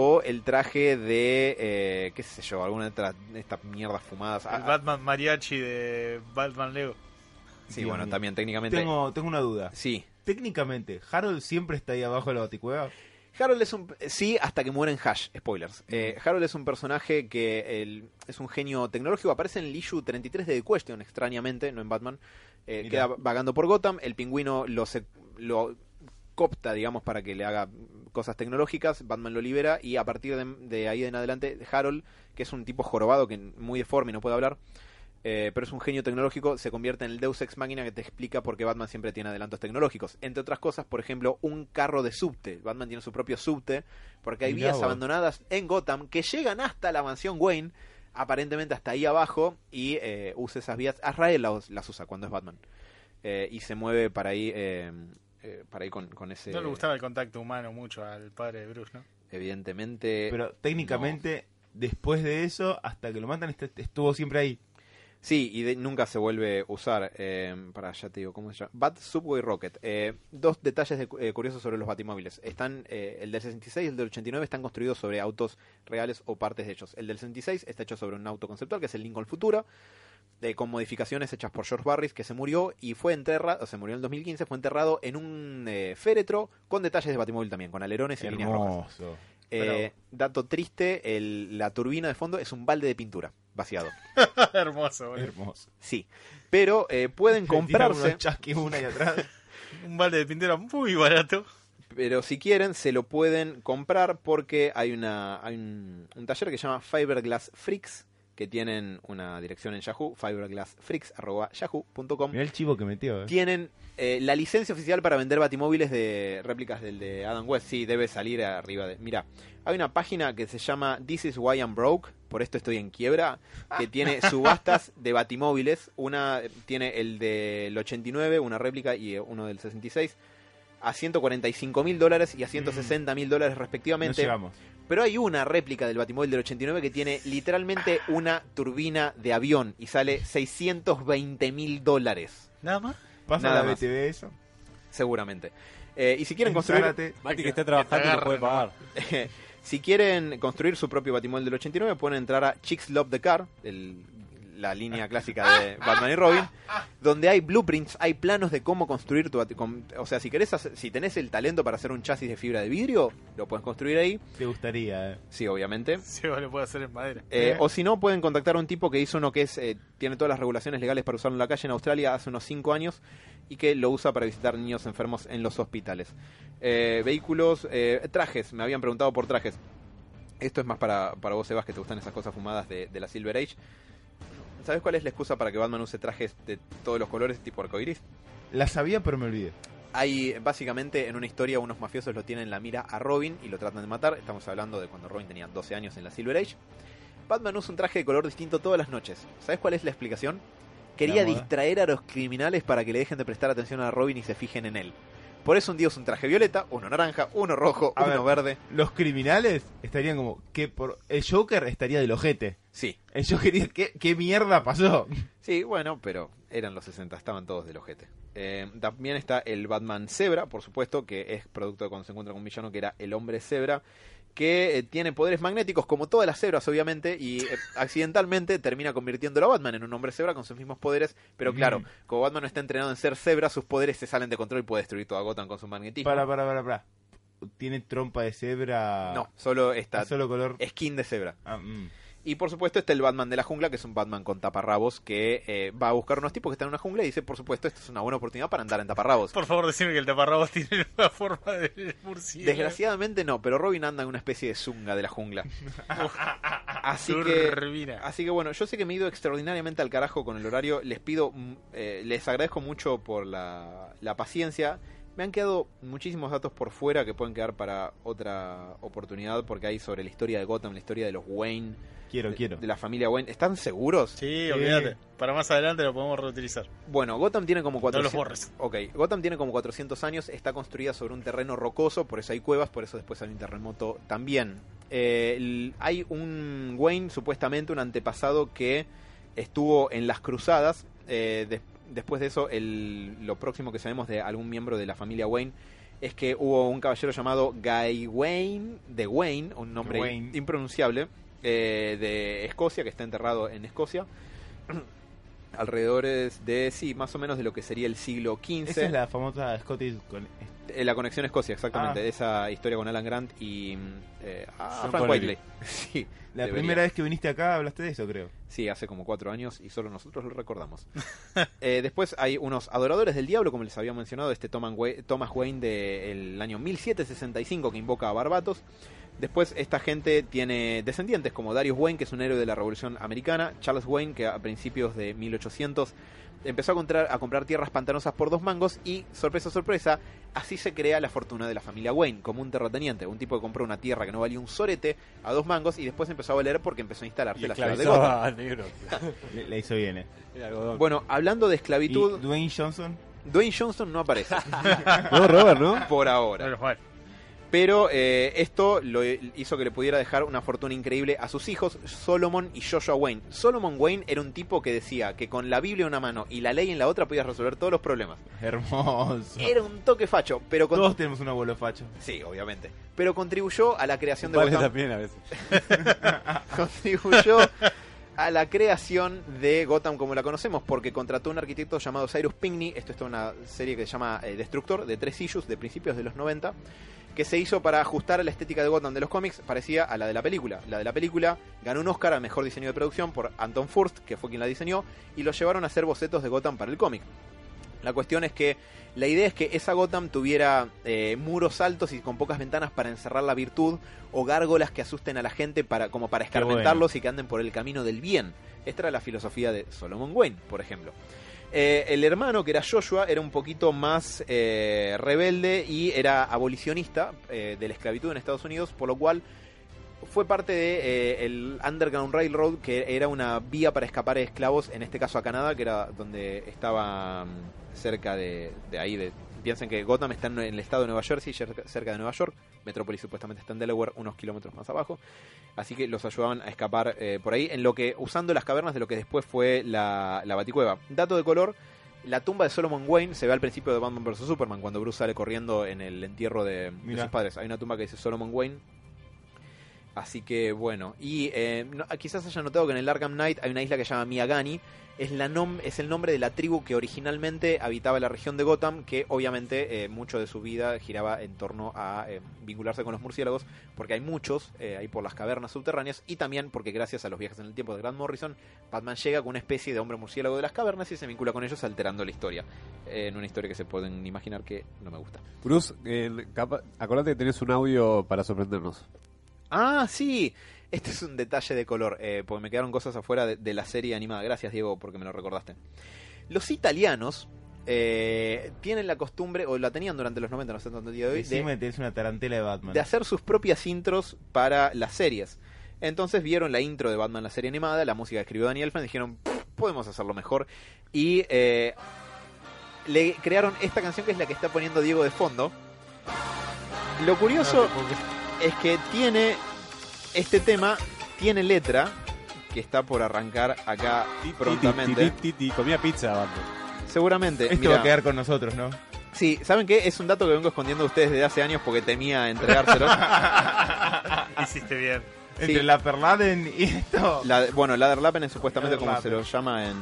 o el traje de, eh, qué sé yo, alguna de estas mierdas fumadas. El Ah, Batman Mariachi de Batman Lego. sí, Dios bueno, mío. también técnicamente. Tengo, tengo una duda. Sí. Técnicamente, ¿Harold siempre está ahí abajo de la baticueva? Harold es un... Sí, hasta que muere en Hash, spoilers. Eh, Harold es un personaje que el- es un genio tecnológico, aparece en el issue 33 de The Question, extrañamente, no en Batman. Eh, queda vagando por Gotham, el pingüino lo, se- lo copta, digamos, para que le haga cosas tecnológicas, Batman lo libera y a partir de, de ahí en adelante, Harold, que es un tipo jorobado, que muy deforme y no puede hablar, eh, pero es un genio tecnológico, se convierte en el Deus Ex Máquina que te explica por qué Batman siempre tiene adelantos tecnológicos. Entre otras cosas, por ejemplo, un carro de subte. Batman tiene su propio subte, porque hay Mirá vías abandonadas en Gotham que llegan hasta la mansión Wayne, aparentemente hasta ahí abajo, y eh, usa esas vías. Azrael las, las usa cuando es Batman. Eh, y se mueve para ahí, eh, para ahí con, con ese... No le gustaba el contacto humano mucho al padre de Bruce, ¿no? Evidentemente... Pero técnicamente, después de eso, hasta que lo matan, est- estuvo siempre ahí. Sí, y de- nunca se vuelve a usar. Eh, para, ya te digo, ¿cómo se llama? Bat Subway Rocket. Eh, dos detalles de- eh, curiosos sobre los batimóviles. Están, eh, el del 66 y el del 89 están construidos sobre autos reales o partes de ellos. El del 66 está hecho sobre un auto conceptual, que es el Lincoln Futura, eh, con modificaciones hechas por George Barris, que se murió y fue enterrado, o se murió en el 2015, fue enterrado en un eh, féretro con detalles de batimóvil también, con alerones y líneas rojas. Hermoso. Eh, dato triste, el- la turbina de fondo es un balde de pintura vaciado. Hermoso. Hermoso. Sí, pero eh, pueden comprarse, una atrás. Un balde de pintura muy barato. pero si quieren se lo pueden comprar porque hay una hay un, un taller que se llama Fiberglass Freaks que tienen una dirección en Yahoo, fiberglassfreaks@yahoo.com. Mirá el chivo que metió. eh. Tienen eh, la licencia oficial para vender batimóviles de réplicas del de Adam West. Sí, debe salir arriba de. Mira, hay una página que se llama This is why I'm broke. Por esto estoy en quiebra. Que tiene subastas de batimóviles. Una tiene el del 89, una réplica, y eh, uno del 66. A 145 mil dólares y a 160 mil dólares respectivamente. Pero hay una réplica del Batimóvil del 89 que tiene literalmente una turbina de avión y sale 620 mil dólares. Nada más. Pasa Nada la más. BTV eso. Seguramente. Eh, y si quieren construir. Mati que está trabajando te no puede pagar. si quieren construir su propio Batimóvil del 89, pueden entrar a Chicks Love the Car, el- la línea clásica de Batman y Robin, donde hay blueprints, hay planos de cómo construir tu con- o sea, si querés hacer- si tenés el talento para hacer un chasis de fibra de vidrio, lo puedes construir ahí. Te gustaría, eh. Sí, obviamente. Sí, vos lo hacer en madera. Eh, Eh. o si no, pueden contactar a un tipo que hizo uno que es eh, tiene todas las regulaciones legales para usarlo en la calle en Australia hace unos 5 años y que lo usa para visitar niños enfermos en los hospitales. Eh, vehículos, eh, trajes, me habían preguntado por trajes. Esto es más para, para vos, Sebas, que te gustan esas cosas fumadas de, de la Silver Age. ¿Sabes cuál es la excusa para que Batman use trajes de todos los colores tipo arcoiris? La sabía, pero me olvidé. Hay, básicamente, en una historia, unos mafiosos lo tienen en la mira a Robin y lo tratan de matar. Estamos hablando de cuando Robin tenía 12 años en la Silver Age. Batman usa un traje de color distinto todas las noches. ¿Sabes cuál es la explicación? Quería La moda. distraer a los criminales para que le dejen de prestar atención a Robin y se fijen en él. Por eso un día usa un traje violeta, uno naranja, uno rojo, A uno ver. verde. Los criminales estarían como que por el Joker estaría del ojete. Sí, El Joker, ¿qué, qué mierda pasó? sí, bueno, pero eran los 60, estaban todos del ojete. Eh, también está el Batman Zebra, por supuesto, que es producto de cuando se encuentra con un villano que era el hombre Zebra, que eh, tiene poderes magnéticos como todas las cebras, obviamente, y eh, accidentalmente termina convirtiéndolo a Batman en un hombre Zebra con sus mismos poderes, pero claro, Mm. como Batman no está entrenado en ser Zebra, sus poderes se salen de control y puede destruir toda Gotham con su magnetismo. Para, para, para, para. ¿Tiene trompa de cebra? No, solo está ¿Es solo color? skin de Zebra. Ah, mm. Y por supuesto está el Batman de la jungla, que es un Batman con taparrabos, que eh, va a buscar unos tipos que están en una jungla y dice, por supuesto, esto es una buena oportunidad para andar en taparrabos. Por favor, decime que el taparrabos tiene una forma de murciélago. Desgraciadamente no, pero Robin anda en una especie de zunga de la jungla. así que así que bueno, yo sé que me he ido extraordinariamente al carajo con el horario. Les pido, mm, eh, les agradezco mucho por la, la paciencia. Me han quedado muchísimos datos por fuera que pueden quedar para otra oportunidad porque hay sobre la historia de Gotham, la historia de los Wayne, Quiero, de, quiero. de la familia Wayne. ¿Están seguros? Sí, olvídate. Para más adelante lo podemos reutilizar. Bueno, Gotham tiene como No los 400... borres. Ok, Gotham tiene como 400 años, está construida sobre un terreno rocoso, por eso hay cuevas, por eso después hay un terremoto también. Eh, hay un Wayne, supuestamente un antepasado que estuvo en las cruzadas. eh, después de eso, el- lo próximo que sabemos de algún miembro de la familia Wayne es que hubo un caballero llamado Guy Wayne, de Wayne, un nombre Wayne. impronunciable, eh, de Escocia, que está enterrado en Escocia. Alrededores de, sí, más o menos de lo que sería el siglo XV. Esa es la famosa Scottish La conexión Escocia, exactamente. Ah. Esa historia con Alan Grant y mm, eh, Frank Connery. Whiteley. Sí, La debería. primera vez que viniste acá hablaste de eso, creo. Sí, hace como cuatro años y solo nosotros lo recordamos. Eh, después hay unos adoradores del diablo, como les había mencionado, este Thomas Wayne, del año 1765 que invoca a Barbatos. Después esta gente tiene descendientes como Darius Wayne, que es un héroe de la Revolución Americana, Charles Wayne, que a principios de 1800 empezó a comprar, a comprar tierras pantanosas por dos mangos y, sorpresa, sorpresa, así se crea la fortuna de la familia Wayne, como un terrateniente, un tipo que compró una tierra que no valía un sorete a dos mangos y después empezó a valer porque empezó a instalarse Y la ciudad de Gotham. negro. Le, le hizo bien, eh. Bueno, hablando de ¿Y esclavitud, Dwayne Johnson? Dwayne Johnson no aparece No, Robert, ¿no? por ahora. Pero eh, esto lo hizo que le pudiera dejar una fortuna increíble a sus hijos, Solomon y Joshua Wayne. Solomon Wayne era un tipo que decía que con la Biblia en una mano y la ley en la otra podías resolver todos los problemas. Hermoso. Era un toque facho, pero con... Todos tenemos un abuelo facho. Sí, obviamente. Pero contribuyó a la creación de Vale Gotham. también a veces. contribuyó a la creación de Gotham como la conocemos, porque contrató un arquitecto llamado Cyrus Pinckney, esto es una serie que se llama eh, Destructor, de tres issues de principios de los 90, que se hizo para ajustar a la estética de Gotham de los cómics, parecía a la de la película. La de la película ganó un Oscar a Mejor Diseño de Producción por Anton Furst, que fue quien la diseñó, y lo llevaron a hacer bocetos de Gotham para el cómic. La cuestión es que la idea es que esa Gotham tuviera eh, muros altos y con pocas ventanas para encerrar la virtud o gárgolas que asusten a la gente para como para escarmentarlos y que anden por el camino del bien. Esta era la filosofía de Solomon Wayne, por ejemplo. Eh, el hermano, que era Joshua, era un poquito más eh, rebelde y era abolicionista eh, de la esclavitud en Estados Unidos, por lo cual fue parte de eh, el Underground Railroad, que era una vía para escapar de esclavos, en este caso a Canadá, que era donde estaba mm, cerca de, de ahí. De, piensen que Gotham está en el estado de Nueva Jersey, cerca cerca de Nueva York. Metrópolis supuestamente está en Delaware, unos kilómetros más abajo. Así que los ayudaban a escapar eh, por ahí, en lo que usando las cavernas de lo que después fue la, la Baticueva. Dato de color. La tumba de Solomon Wayne se ve al principio de Batman vs. Superman, cuando Bruce sale corriendo en el entierro de, de sus padres. Hay una tumba que dice Solomon Wayne, Así que bueno, y eh, quizás hayan notado que en el Arkham Knight hay una isla que se llama Miyagani, es, la nom- es el nombre de la tribu que originalmente habitaba la región de Gotham, que obviamente eh, mucho de su vida giraba en torno a eh, vincularse con los murciélagos, porque hay muchos eh, ahí por las cavernas subterráneas, y también porque gracias a los viajes en el tiempo de Grant Morrison, Batman llega con una especie de hombre murciélago de las cavernas y se vincula con ellos alterando la historia, en una historia que se pueden imaginar que no me gusta. Bruce, acordate que tenés un audio para sorprendernos. Ah, sí. Este es un detalle de color, eh, porque me quedaron cosas afuera de, de la serie animada. Gracias, Diego, porque me lo recordaste. Los italianos eh, tienen la costumbre, o la tenían durante los 90, no sé tanto el día de hoy, de, Decime tenés una tarantela de Batman. de hacer sus propias intros para las series. Entonces vieron la intro de Batman, la serie animada, la música que escribió Daniel Elfman, dijeron, "Pff, podemos hacerlo mejor. Y eh, le crearon esta canción que es la que está poniendo Diego de fondo. Lo curioso es que tiene este tema, tiene letra que está por arrancar acá prontamente. Ti, ti, ti, ti. Comía pizza, Batman. Seguramente. Esto mirá. va a quedar con nosotros, ¿no? Sí, ¿saben qué? Es un dato que vengo escondiendo de ustedes desde hace años porque temía entregárselo. Hiciste bien. Sí. Entre la Perladen y esto. La- bueno, Laderlappen es supuestamente como se lo llama en,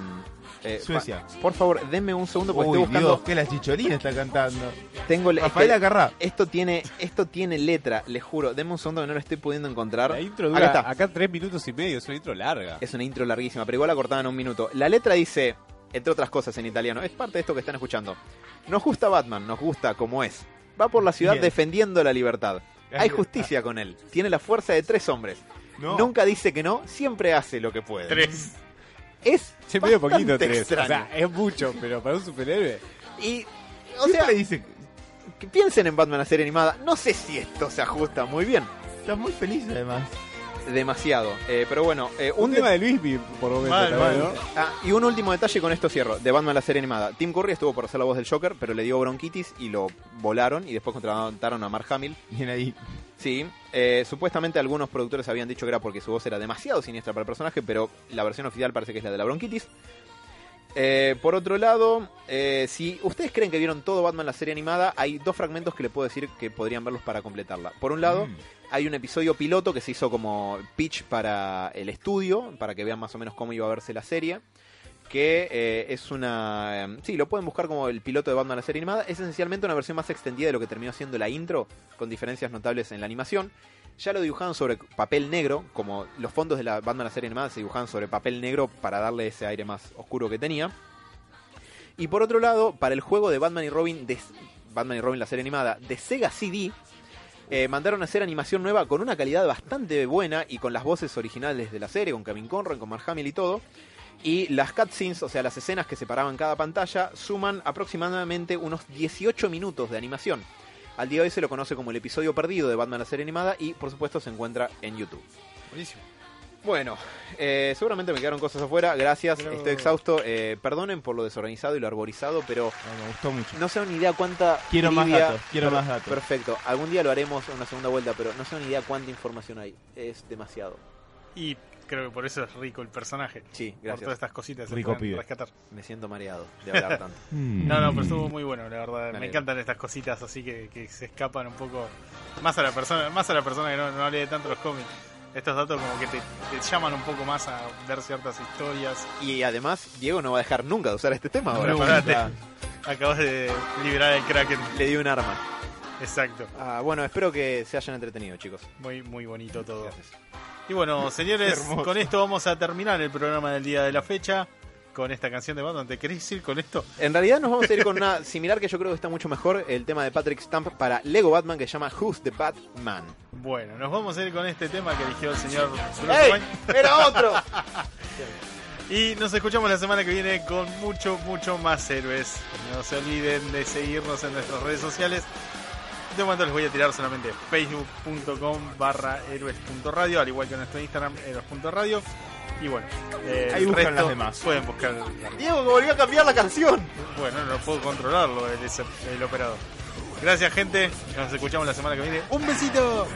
Eh, Suecia. por favor, denme un segundo porque Uy, estoy buscando. Dios, que la chicholina está cantando. Tengo Rafaela es que Carrá. Esto tiene, esto tiene letra, les juro. Denme un segundo que no lo estoy pudiendo encontrar. La intro Acá dura está. acá tres minutos y medio, es una intro larga. Es una intro larguísima, pero igual la cortaban en un minuto. La letra dice, entre otras cosas en italiano, es parte de esto que están escuchando. Nos gusta Batman, nos gusta como es. Va por la ciudad Bien. defendiendo la libertad. Hay justicia con él. Tiene la fuerza de tres hombres. No. Nunca dice que no, siempre hace lo que puede. Tres. Es Che, medio poquito tres. extraño. O sea, es mucho, pero para un superhéroe. y, o Siempre sea, dice, que piensen en Batman la serie animada. No sé si esto se ajusta muy bien. estás muy feliz además. Demasiado. Eh, pero bueno, eh, Un un tema de Luismi, por momento. Mal, también, mal. ¿no? Ah, y un último detalle con esto cierro, de Batman la serie animada. Tim Curry estuvo por hacer la voz del Joker, pero le dio bronquitis y lo volaron y después contrataron a Mark Hamill. Bien ahí. Sí, eh, supuestamente algunos productores habían dicho que era porque su voz era demasiado siniestra para el personaje, pero la versión oficial parece que es la de la bronquitis. Eh, por otro lado, eh, si ustedes creen que vieron todo Batman la serie animada, hay dos fragmentos que les puedo decir que podrían verlos para completarla. Por un lado, Mm. hay un episodio piloto que se hizo como pitch para el estudio, para que vean más o menos cómo iba a verse la serie. Que eh, es una. eh, sí, lo pueden buscar como el piloto de Batman la serie animada. Es esencialmente una versión más extendida de lo que terminó siendo la intro, con diferencias notables en la animación. Ya lo dibujaban sobre papel negro, como los fondos de la Batman la serie animada se dibujaban sobre papel negro para darle ese aire más oscuro que tenía. Y por otro lado, para el juego de Batman y Robin, de Batman y Robin la serie animada de Sega CD, eh, mandaron a hacer animación nueva con una calidad bastante buena y con las voces originales de la serie, con Kevin Conroy, con Mark Hamill y todo. Y las cutscenes, o sea, las escenas que separaban cada pantalla, suman aproximadamente unos 18 minutos de animación. Al día de hoy se lo conoce como el episodio perdido de Batman la serie animada y por supuesto se encuentra en YouTube. Buenísimo. Bueno, eh, seguramente me quedaron cosas afuera, gracias, Pero- estoy exhausto. Eh, perdonen por lo desorganizado y lo arborizado, pero No, me gustó mucho. no sé ni idea cuánta. Quiero más datos, quiero más datos. Perfecto, algún día lo haremos en una segunda vuelta, pero no sé ni idea cuánta información hay. Es demasiado. Y creo que por eso es rico el personaje. Sí, Por gracias. todas estas cositas se Rico pueden pibe. rescatar. Me siento mareado de hablar tanto. Mm. No, no, pero estuvo muy bueno, la verdad. Me encantan estas cositas así que, que se escapan un poco más a la persona, más a la persona que no, no lee tanto los cómics. Estos datos como que te, te llaman un poco más a ver ciertas historias. Y además, Diego no va a dejar nunca de usar este tema ahora. No. Acabas de liberar el Kraken. Le di un arma. Exacto. Ah, bueno, espero que se hayan entretenido, chicos. Muy, muy bonito todo. Gracias. Y bueno, señores, con esto vamos a terminar el programa del día de la fecha. Con esta canción de Batman. ¿Te querés ir con esto? En realidad nos vamos a ir con una similar que yo creo que está mucho mejor, el tema de Patrick Stump para Lego Batman que se llama Who's the Batman. Bueno, nos vamos a ir con este tema que eligió el señor ¡Ey! ¡Era otro! Y nos escuchamos la semana que viene con mucho, mucho más héroes. No se olviden de seguirnos en nuestras redes sociales. De momento les voy a tirar solamente facebook.com barra héroes.radio, al igual que nuestro Instagram héroes.radio. Y bueno, eh, Ahí buscan resto las demás. pueden buscar. Diego que volvió a cambiar la canción. Bueno, no puedo controlarlo el, operador. Gracias gente, nos escuchamos la semana que viene. Un besito.